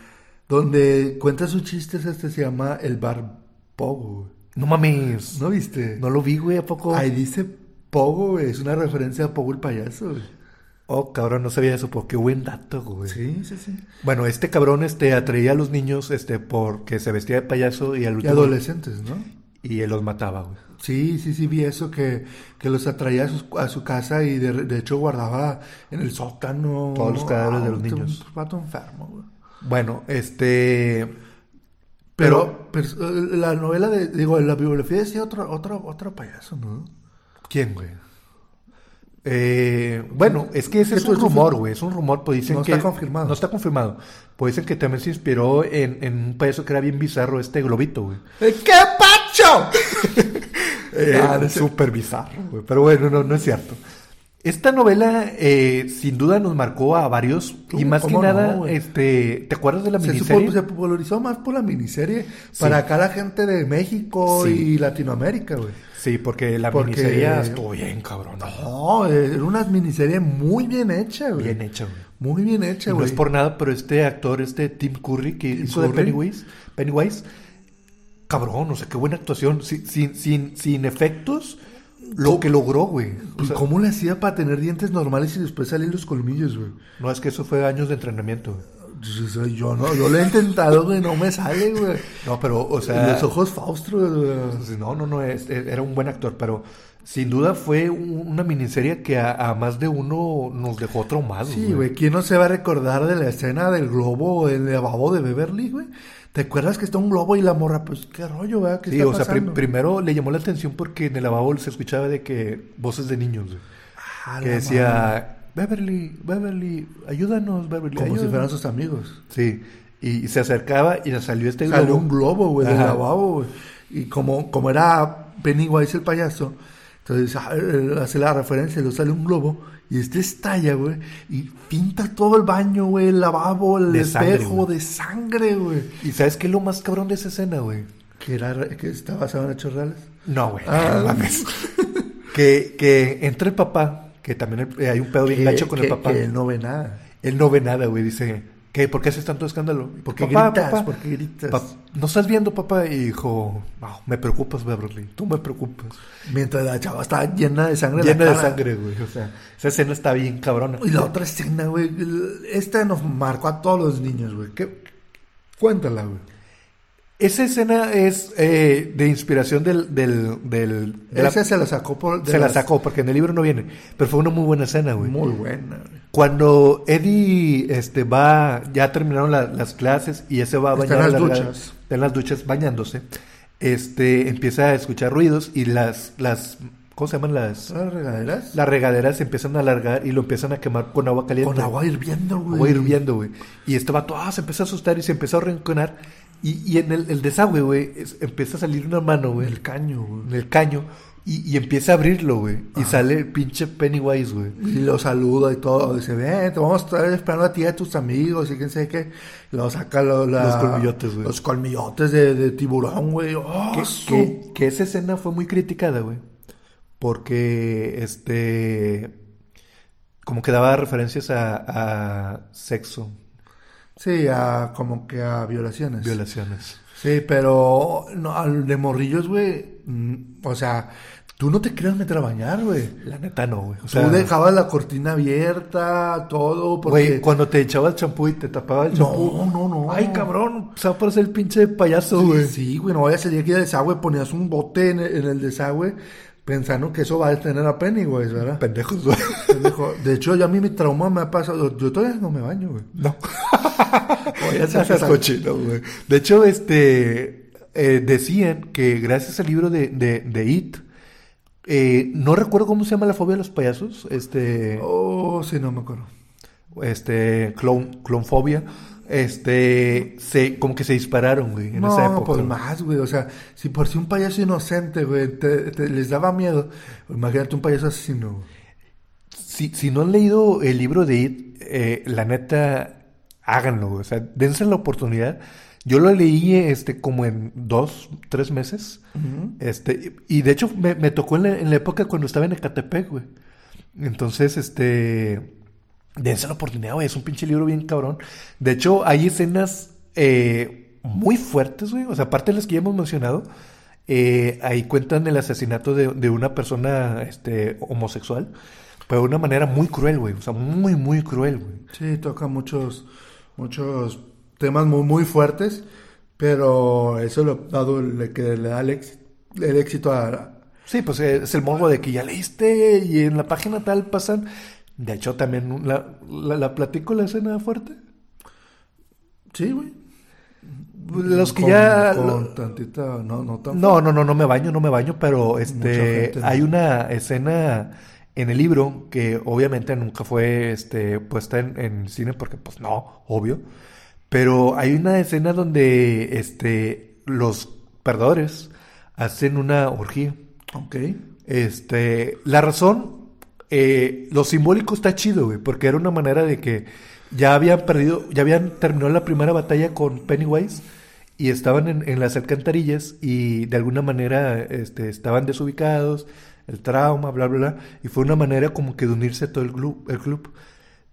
donde cuenta sus chistes este se llama el bar Pogo, güey. No mames. ¿No viste? No lo vi, güey, ¿a poco? Ahí dice Pogo, güey, es una referencia a Pogo el payaso, güey. Oh, cabrón, no sabía eso, pero qué buen dato, güey. Sí, sí, sí. Bueno, este cabrón este atraía a los niños este porque se vestía de payaso y al Y último adolescentes, ¿no? y él los mataba, güey. Sí, sí, sí, vi eso, que, que los atraía a, su casa y de, de hecho guardaba en el sótano. Todos los cadáveres de los niños. Un pato enfermo, güey. Bueno, este Pero, pero, eh, la novela de, digo, la bibliografía decía otro, otro, otro payaso, ¿no? ¿quién, güey? Eh, bueno, es que ese es un rumor, güey, es un rumor, pues dicen No que está confirmado. No está confirmado. Pues dicen que también se inspiró en, en un payaso que era bien bizarro, este globito, güey. ¡Qué pacho! <laughs> Eh, Ah, no súper bizarro, güey. Pero bueno, no, no es cierto. Esta novela, eh, sin duda, nos marcó a varios. y más que ¿cómo no, nada, güey? este, ¿te acuerdas de la Se, miniserie? supo- se popularizó más por la miniserie para acá la gente de México Sí. y Latinoamérica, güey. Sí, porque la Porque- miniserie estuvo bien, cabrón. No, eh, era una miniserie muy bien hecha, güey. Bien hecha, güey. Muy bien hecha, Y no güey. es por nada, pero este actor, este Tim Curry, que Tim hizo de Curry. Pennywise, Pennywise, cabrón, o sea, qué buena actuación. Sin, sin, sin, sin efectos, lo que logró, güey. O Pues, sea, ¿Cómo le hacía para tener dientes normales y después salir los colmillos, güey? no es que eso fue años de entrenamiento, güey. Pues, Yo no, yo lo he intentado, güey, no me sale, güey. <laughs> No, pero, o sea. los ojos güey. Pues, No, no, no, es- era un buen actor, pero sin duda fue un- una miniserie que a, a más de uno nos dejó traumados. Sí, güey, ¿quién no se va a recordar de la escena del globo, el lavabo de Beverly, güey? ¿Te acuerdas que está un globo y la morra, pues qué rollo, güey? ¿Qué Sí, está o sea, primero le llamó la atención porque en el lavabo se escuchaba de que voces de niños. Ah, que decía, Beverly, Beverly, ayúdanos, Beverly. Como si ayúdanos". fueran sus amigos. Sí, y, y se acercaba y le salió este Salió globo. un globo, güey, del lavabo, güey. Y como, como era Pennywise el payaso, entonces ah, eh, hace la referencia, le sale un globo y este estalla, güey, y pinta todo el baño, güey, el lavabo, el De espejo de sangre, güey. ¿Y sabes qué es lo más cabrón de esa escena, güey? Que, era, que está basado en hechos reales. No, güey. Ah. mames. <laughs> que, que entra el papá, que también el- hay un pedo bien gacho con el papá. que él no ve nada. Él no ve nada, güey. Dice, ¿qué? ¿Por qué haces tanto escándalo? ¿Por qué Papá, gritas? papá, ¿Por qué gritas? ¿No estás viendo, papá? Y dijo, "Wow, me preocupas, Beverly. Tú me preocupas. Mientras la chava está llena de sangre. en Llena de sangre, güey. O sea, esa escena está bien cabrona. Y la otra escena, güey, esta nos marcó a todos los niños, güey. ¿Qué? Cuéntala, güey. Esa escena es eh, de inspiración del... del, del de la- se la sacó por... de se la sacó porque en el libro no viene. Pero fue una muy buena escena, güey. Muy buena, güey. Cuando Eddie este, va, ya terminaron la- las clases y ese va a Está en las la- duchas. está en las duchas bañándose, este, empieza a escuchar ruidos y las, las, ¿cómo se llaman las? ¿Las regaderas? Las regaderas se empiezan a alargar y lo empiezan a quemar con agua caliente. Con agua hirviendo, güey. Agua hirviendo, güey. Y este vato, ah, se empezó a asustar y se empezó a rinconar. Y, y en el, el desagüe, güey, empieza a salir una mano, güey. El caño, güey. En el caño. Y, y empieza a abrirlo, güey. Y sale el pinche Pennywise, güey. Y lo saluda y todo. Dice, ven, te vamos a estar esperando a ti y a tus amigos y quién sabe qué. Y luego saca lo- la- Los colmillotes, güey. Los colmillotes de, de tiburón, güey. Oh, que, su- que- que esa escena fue muy criticada, güey. Porque, este, como que daba referencias a, a sexo, Sí, a, como que a violaciones. violaciones. Sí, pero no, al de morrillos, güey. mm, O sea, tú no te querías meter a bañar, güey. La neta no, güey. O Tú sea, dejabas la cortina abierta, todo, porque... güey, cuando te echaba el champú y te tapaba el champú. No, no, no. Ay, cabrón, se va a parecer el pinche payaso, Sí, güey. sí, güey, no vaya a salir aquí del desagüe, ponías un bote en el, en el desagüe pensando que eso va a detener a Pennywise, ¿verdad? Pendejos, güey. Pendejo. De hecho, ya a mí mi trauma me ha pasado. Yo todavía no me baño, güey. No. <laughs> Oye, Seas cochino, güey. De hecho, este eh, decían que gracias al libro de, de, de It, eh, no recuerdo cómo se llama la fobia de los payasos, este, Oh, sí, no me acuerdo. este, clon, clonfobia, este, se, como que se dispararon, güey, en no, esa época. pues más, güey. O sea, si por si un payaso inocente, güey, te, te- les daba miedo, imagínate un payaso asesino. güey. Si, si no han leído el libro de It, eh, la neta, háganlo, güey. O sea, dense la oportunidad. Yo lo leí este, como en dos, tres meses. Este, y de hecho me, me tocó en la, en la época cuando estaba en Ecatepec, güey. Entonces, este, dense la oportunidad, güey. Es un pinche libro bien cabrón. De hecho, hay escenas eh, muy fuertes, güey. O sea, aparte de las que ya hemos mencionado, eh, ahí cuentan el asesinato de, de una persona este, homosexual. Pero de una manera muy cruel, güey. O sea, muy, muy cruel, güey. Sí, toca muchos, muchos temas muy, muy fuertes, pero eso lo ha dado el que le da el éxito, el éxito a... Sí, pues eh, es el morbo de que ya leíste y en la página tal pasan. De hecho, también la, la, la platico la escena fuerte. Sí, güey. Los que Con- ya. Con lo- tantita... No, no tan... No, no, no, no me baño, no me baño, pero este no. hay una escena en el libro que obviamente nunca fue este puesta en, en cine porque pues no, obvio. Pero hay una escena donde este los perdedores hacen una orgía. Ok. Este, la razón, eh, lo simbólico está chido, güey, porque era una manera de que ya habían perdido, ya habían terminado la primera batalla con Pennywise y estaban en, en las alcantarillas y de alguna manera este, estaban desubicados, el trauma, bla, bla, bla, y fue una manera como que de unirse a todo el club. El club.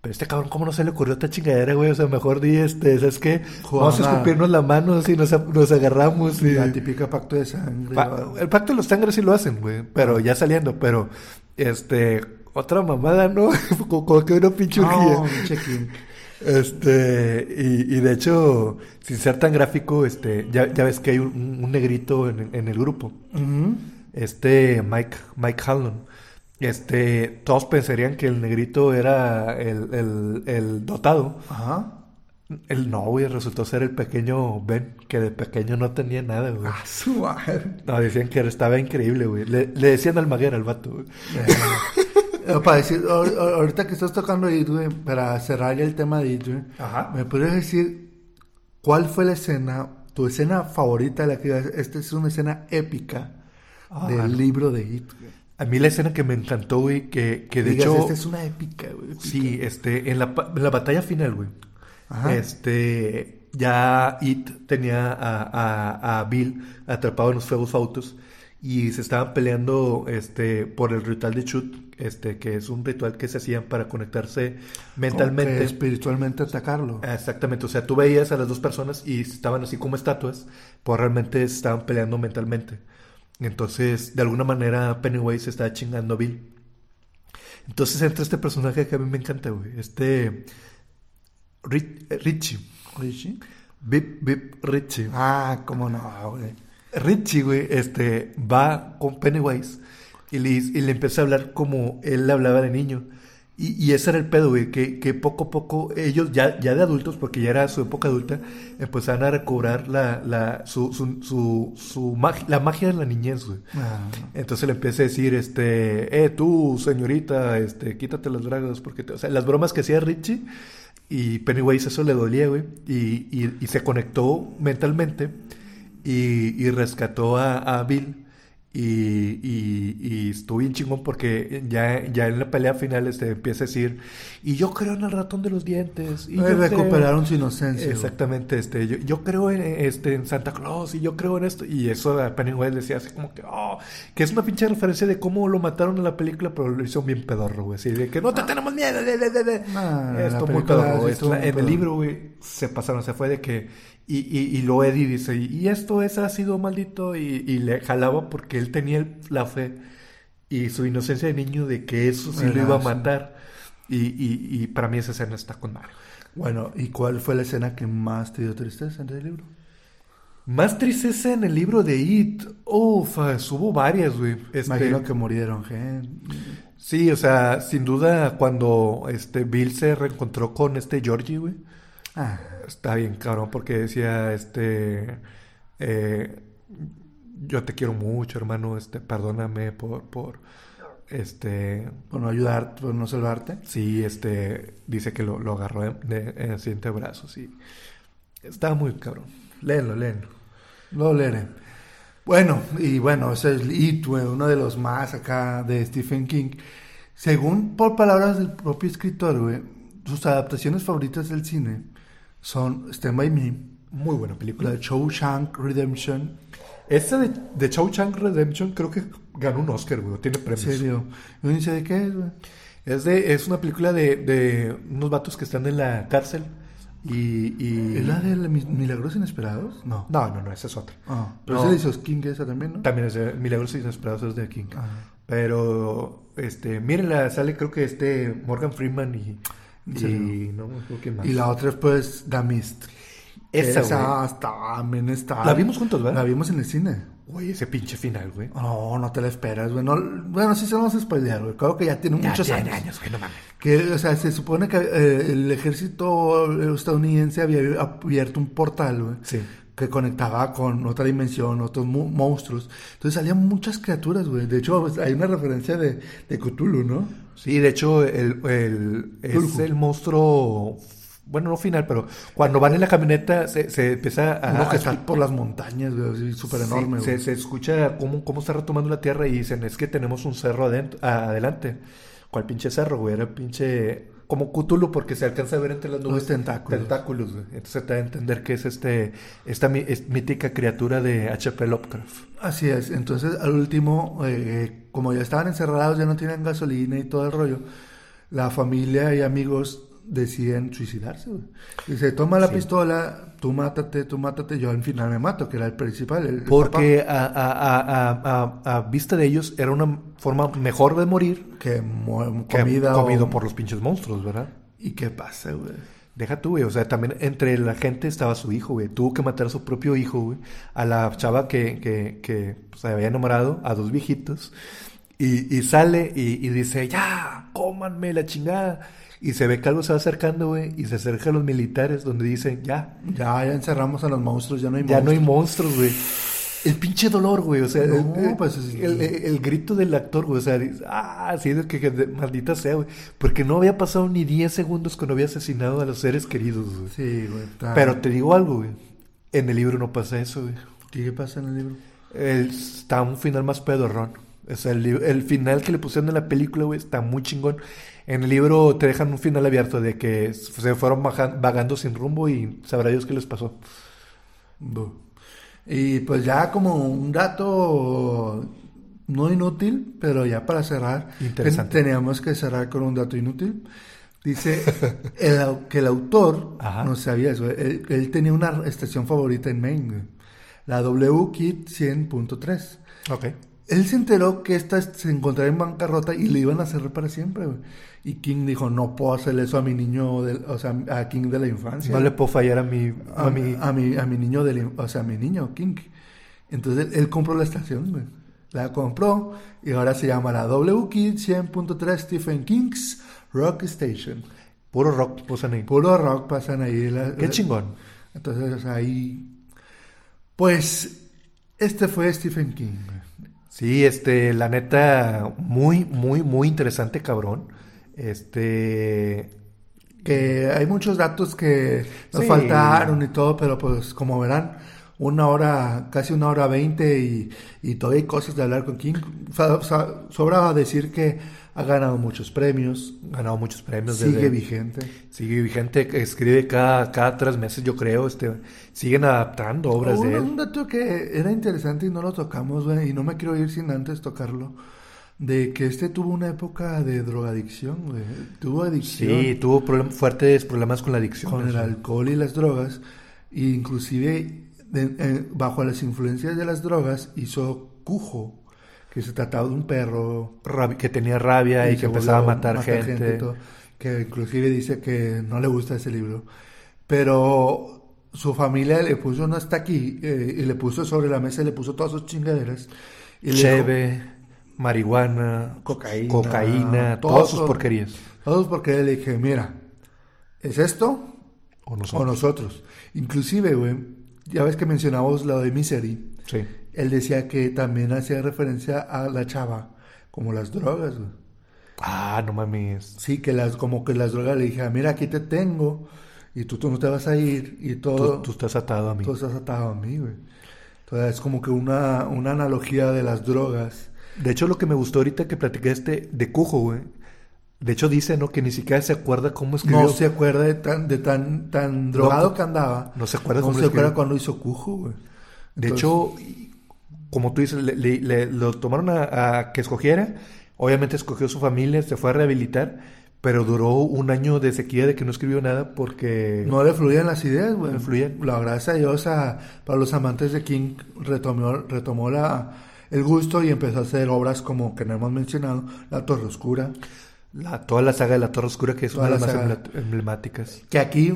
Pero este cabrón, ¿cómo no se le ocurrió esta chingadera, güey? O sea, mejor di, este, ¿sabes qué? Vamos a escupirnos la mano así nos, nos agarramos y... La típica pacto de sangre. El pacto de los sangres sí lo hacen, güey. Pero ya saliendo, pero este, otra mamada, ¿no? <laughs> como, como que una pinche check-in. Este, y, y de hecho, sin ser tan gráfico, este, ya, ya ves que hay un, un negrito en, el- en el grupo. Este Mike, Mike Hanlon, este, todos pensarían que el negrito era el, el, el dotado. Ajá. El no, güey, resultó ser el pequeño Ben, que de pequeño no tenía nada, güey. Ah, su madre. No, decían que estaba increíble, güey. Le, le decían Almaguer al vato, güey. Eh, para decir, ahor- ahor- ahorita que estás tocando güey, para cerrar el tema de Ajá. ¿me podrías decir cuál fue la escena, tu escena favorita de la que esta es una escena épica Ah. del libro de It? A mí la escena que me encantó, güey, que, que de Digas, hecho... esta es una épica, güey. épica. Sí, este, en la, en la batalla final, güey. Ajá. Este, ya It tenía a, a- a Bill atrapado en los fuegos autos y se estaban peleando, este, por el ritual de Chut, este, que es un ritual que se hacían para conectarse mentalmente. Espiritualmente atacarlo. Exactamente, o sea, tú veías a las dos personas y estaban así como estatuas, pues realmente se estaban peleando mentalmente. Entonces, de alguna manera, Pennywise se estaba chingando a Bill. Entonces entra este personaje que a mí me encanta, güey. Este. Ri- eh, Richie. Richie. Bip, Bip Richie. Ah, cómo no, güey. Richie, güey, este, va con Pennywise y le, y le empieza a hablar como él le hablaba de niño. Y, y ese era el pedo, güey, que, que poco a poco ellos, ya, ya de adultos, porque ya era su época adulta, empezaban a recobrar la, la, su, su, su, su mag- la magia de la niñez, güey. Ah, Entonces le empieza a decir, este, eh, tú, señorita, este, quítate las bragas, porque, te-". o sea, las bromas que hacía Richie y Pennywise eso le dolía, güey, y, y, y se conectó mentalmente y, y rescató a, a Bill y, y, y estuvo bien chingón porque ya, ya en la pelea final este, empieza a decir, y yo creo en el ratón de los dientes, y creo- recuperaron su inocencia. güey. Exactamente, este, yo, yo creo en, este, en Santa Claus y yo creo en esto. Y eso a Pennywise decía así como que, oh, que es una pinche referencia de cómo lo mataron en la película, pero lo hizo bien pedorro, güey. Así de que no te tenemos miedo, de, de, de, de". Ah, Esto muy pedorro. Es la- en el libro, güey, se pasaron, se fue de que. Y, y, y lo Eddie dice, y esto es ácido maldito, y, y le jalaba porque él tenía la fe y su inocencia de niño de que eso sí lo iba a matar. Y, y, y para mí esa escena está con madre. Bueno, ¿y cuál fue la escena que más te dio tristeza en el libro? Más tristeza en el libro de It. Uf, hubo varias, güey. Este, Imagino que murieron gente. Sí, o sea, sin duda cuando este Bill se reencontró con este Georgie, güey. Ah, Está bien, cabrón, porque decía, este, eh, yo te quiero mucho, hermano, este, perdóname por, por, este, por no ayudarte, por no salvarte. sí, este, dice que lo, lo agarró en, de- en el siguiente brazo, sí. Estaba muy cabrón. Léenlo, léenlo. Lo leeré. Bueno, y bueno, ese es It, uno de los más acá de Stephen King. Según por palabras del propio escritor, güey, sus adaptaciones favoritas del cine son Stand By Me, Muy buena la película. de Shawshank Redemption. Esta de, de Shawshank Redemption creo que ganó un Oscar, güey. Tiene En premios. serio. Yo ni sé de qué es, güey. Es, de, es una película de, de unos vatos que están en la cárcel y... y... ¿Es la de Milagros Inesperados? No. No, no, no, esa es otra. Ah, pero No. esa hizo King esa también, ¿no? También es de Milagros Inesperados, es de King. Pero, este, mírenla, sale creo que este Morgan Freeman y... ¿En y no más. Y la otra es pues The Mist. Esa, esa está, también está. La vimos juntos, ¿verdad? La vimos en el cine. Güey, ese pinche final, güey. No, no te la esperas, güey. No, bueno, sí se lo vamos a spoilear, güey. Claro que ya tiene muchos tiene años. güey, no mames. Que, o sea, se supone que eh, el ejército estadounidense había abierto un portal, güey. Sí. Que conectaba con otra dimensión, otros monstruos. Entonces salían muchas criaturas, güey. De hecho, pues, hay una referencia de, de Cthulhu, ¿no? Sí, de hecho, el, el- es el monstruo... Bueno, no final, pero cuando van en la camioneta se, se empieza a... Uno que está por las montañas, güey. Súper Sí, enorme, se, güey. se escucha cómo, cómo está retomando la tierra y dicen, es que tenemos un cerro adentro, adelante. ¿Cuál pinche cerro, güey? Era pinche... Como Cthulhu porque se alcanza a ver entre las nubes Los tentáculos. tentáculos, güey. Entonces te da a entender que es este esta mítica criatura de H.P. Lovecraft. Así es, entonces al último, eh, como ya estaban encerrados, ya no tienen gasolina y todo el rollo, la familia y amigos deciden suicidarse. güey. Dice, toma la Sí. pistola, tú mátate, tú mátate, yo al final me mato, que era el principal. el- el Porque a, a- a- a- a- a vista de ellos era una forma mejor de morir que mu- que comida comido o- por los pinches monstruos, ¿verdad? ¿Y qué pasa, güey? Deja tú, güey. O sea, también entre la gente estaba su hijo, güey. Tuvo que matar a su propio hijo, güey. A la chava que, que, que pues, había enamorado, a dos viejitos. Y, y sale y, y dice, ya, cómanme la chingada. Y se ve que algo se va acercando, güey. Y se acerca a los militares donde dicen, ya, Ya, ya encerramos a los monstruos, ya no hay ya no hay monstruos. monstruos, güey. El pinche dolor, güey. O sea, No, el, pues, es- el, el- el grito del actor, güey. O sea, dice, ah, sí, es que, maldita sea, güey. Porque no había pasado ni 10 segundos cuando había asesinado a los seres queridos, güey. Sí, güey. Pero te digo algo, güey. En el libro no pasa eso, güey. ¿Qué pasa en el libro? Está un final más pedorrón. O sea, el, el final que le pusieron en la película, güey, está muy chingón. En el libro te dejan un final abierto de que se fueron vagando sin rumbo y sabrá Dios qué les pasó. Y pues ya como un dato no inútil, pero ya para cerrar, Interesante. ten- teníamos que cerrar con un dato inútil. Dice <laughs> el que el autor, Ajá. no sabía eso, él, él tenía una estación favorita en Maine, la WKIT 100.3. Ok. Él se enteró que esta se encontraba en bancarrota y le iban a cerrar para siempre, güey. Y King dijo, no puedo hacerle eso a mi niño, o sea, a King de la infancia. No le puedo fallar a mi... a, A mi... a mi, a mi niño, del, o sea, a mi niño, King. Entonces él, él compró la estación, güey. La compró y ahora se llama la WKID 100.3 Stephen King's Rock Station. Puro rock pusan ahí. Puro rock pasan ahí. la- Qué la- chingón. Entonces ahí... Pues este fue Stephen King. Sí, este, la neta, muy, muy, muy interesante, cabrón. Este... que hay muchos datos que nos Sí. faltaron y todo, pero pues como verán, una hora, casi una hora veinte y, y todavía hay cosas de hablar con King. Sobra decir que ha ganado muchos premios, Ha ganado muchos premios. sigue desde- vigente. Sigue vigente, escribe cada, cada tres meses, yo creo. Este, siguen adaptando obras un, de un él. dato que era interesante y no lo tocamos, y no me quiero ir sin antes tocarlo, de que este tuvo una época de drogadicción, güey. Tuvo adicción. Sí, tuvo problem- fuertes problemas con la adicción. con el alcohol y las drogas, e inclusive de- eh, bajo las influencias de las drogas hizo Cujo, que se trataba de un perro Rabi- que tenía rabia y, se que empezaba a volvió matar, gente. y todo, que inclusive dice que no le gusta ese libro, pero su familia le puso no está aquí eh, y le puso sobre la mesa y le puso todas sus chingaderas y le dijo, Cheve, marihuana, Cocaína, todas sus porquerías. todos porque le dije mira es esto O o nosotros. nosotros. Inclusive, güey, ya ves que mencionamos lo de Misery. Sí. Él decía que también hacía referencia a la chava, como las drogas, güey. Ah, no mames. Sí, que las, como que las drogas le dije, "Ah, mira, aquí te tengo, y tú, tú no te vas a ir, y todo, Tú, tú estás atado a mí. tú estás atado a mí, güey. Entonces es como que una, una analogía de las drogas. De hecho, lo que me gustó ahorita que platiqué este de Cujo, güey. De hecho, dice, ¿no? Que ni siquiera se acuerda cómo escribió. No se acuerda de tan, de tan, tan drogado No, que andaba. no se acuerda No cómo se acuerda cuando hizo cujo, güey. De Entonces- hecho, como tú dices, le, le- le- lo tomaron a, a que escogiera. Obviamente escogió su familia, se fue a rehabilitar, pero duró un año de sequía de que no escribió nada porque... No le fluían las ideas, güey. No fluían. La gracia de Dios, a- para los amantes de King, retomó, retomó la, el gusto y empezó a hacer obras como que no hemos mencionado, La Torre Oscura. La, toda la saga de la Torre Oscura, que es una de la las más emblemáticas. Que aquí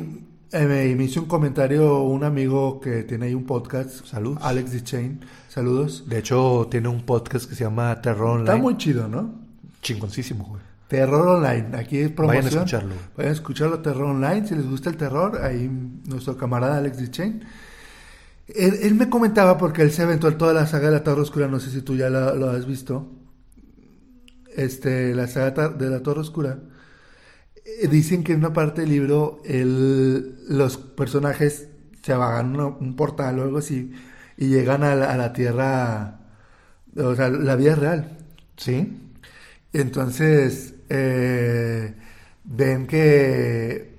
eh, me, me hizo un comentario un amigo que tiene ahí un podcast. Saludos. Alex DeChain. Saludos. De hecho, tiene un podcast que se llama Terror Online. Está muy chido, ¿no? Chingoncísimo, güey. Terror Online, aquí es promoción. Vayan a escucharlo. Vayan a escucharlo, Terror Online, si les gusta el terror, ahí nuestro camarada Alex DeChain. Él, él me comentaba, porque él se aventó toda la saga de la Torre Oscura, no sé si tú ya la- lo has visto, este, la saga de la Torre Oscura. Eh, Dicen que en una parte del libro los personajes se vagan un portal o algo así y llegan a la, a la Tierra, o sea, la vida real. ¿Sí? Entonces, eh, ven que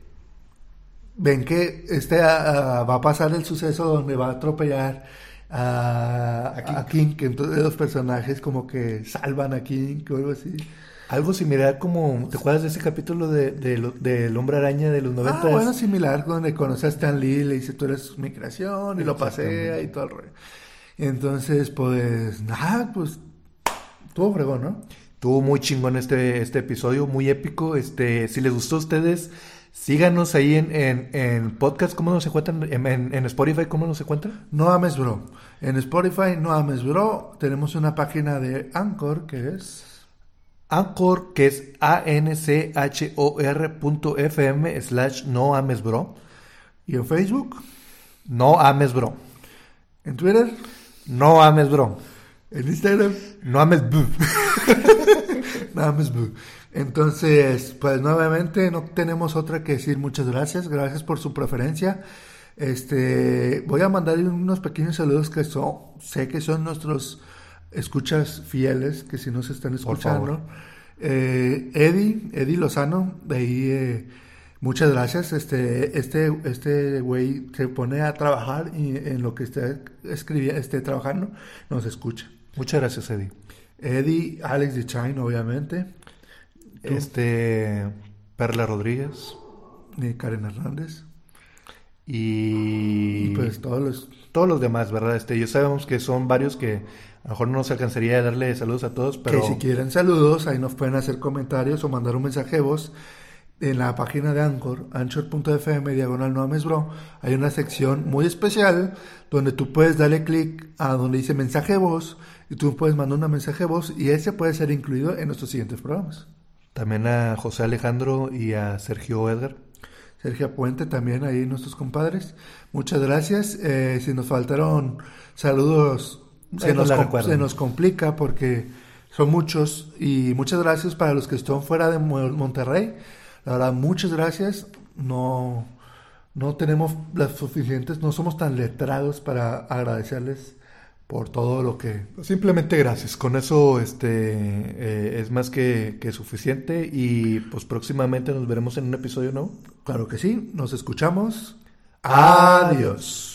ven que este ah, va a pasar el suceso donde va a atropellar a, a King, que entonces los personajes como que salvan a King o algo así. Algo similar como... ¿Te acuerdas de ese capítulo de, de lo- del Hombre Araña de los 90? Ah, bueno, similar donde conoce a Stan Lee, le dice tú eres mi creación y lo pasea y todo el rollo. Entonces, pues, nada, pues, tuvo fregón, ¿no? Estuvo muy chingón este, este episodio, muy épico. Este, si les gustó a ustedes, Síganos ahí en, en, en podcast, ¿cómo nos encuentran? En, en, en Spotify, ¿cómo nos encuentran? No Ames Bro. En Spotify, No Ames Bro. Tenemos una página de Anchor que es... Anchor, que es A-N-C-H-O-R.fm slash no ames bro. Y en Facebook. No ames bro. En Twitter. No ames bro. En Instagram. No ames bro. <laughs> no ames bro. Entonces, pues nuevamente no tenemos otra que decir muchas gracias. Gracias por su preferencia. Este, voy a mandar unos pequeños saludos que son, sé que son nuestros escuchas fieles, que si nos están escuchando. Eh, Eddie, Eddie Lozano, de ahí, eh, muchas gracias. Este, este, este güey se pone a trabajar y en lo que esté escribiendo, esté trabajando, nos escucha. Muchas gracias, Eddie. Eddie, Alex de Chain, obviamente. Este, Perla Rodríguez. Y Karen Hernández. Y, y, pues todos los todos los demás, ¿verdad? Este, yo sabemos que son varios que a lo mejor no nos alcanzaría a darle saludos a todos, pero que si quieren saludos, ahí nos pueden hacer comentarios o mandar un mensaje de voz en la página de Anchor, anchor.fm diagonal no bro, hay una sección muy especial donde tú puedes darle clic a donde dice mensaje de voz y tú puedes mandar un mensaje de voz y ese puede ser incluido en nuestros siguientes programas. También a José Alejandro y a Sergio Edgar. Sergio Puente también ahí nuestros compadres. Muchas gracias. Eh, si nos faltaron saludos, se nos, se nos, complica porque son muchos. Y muchas gracias para los que están fuera de Monterrey. La verdad, muchas gracias. No, no tenemos las suficientes, no somos tan letrados para agradecerles por todo lo que... Simplemente gracias. Con eso este, eh, es más que, que, suficiente y pues próximamente nos veremos en un episodio, ¿no? Claro que sí. Nos escuchamos. Adiós.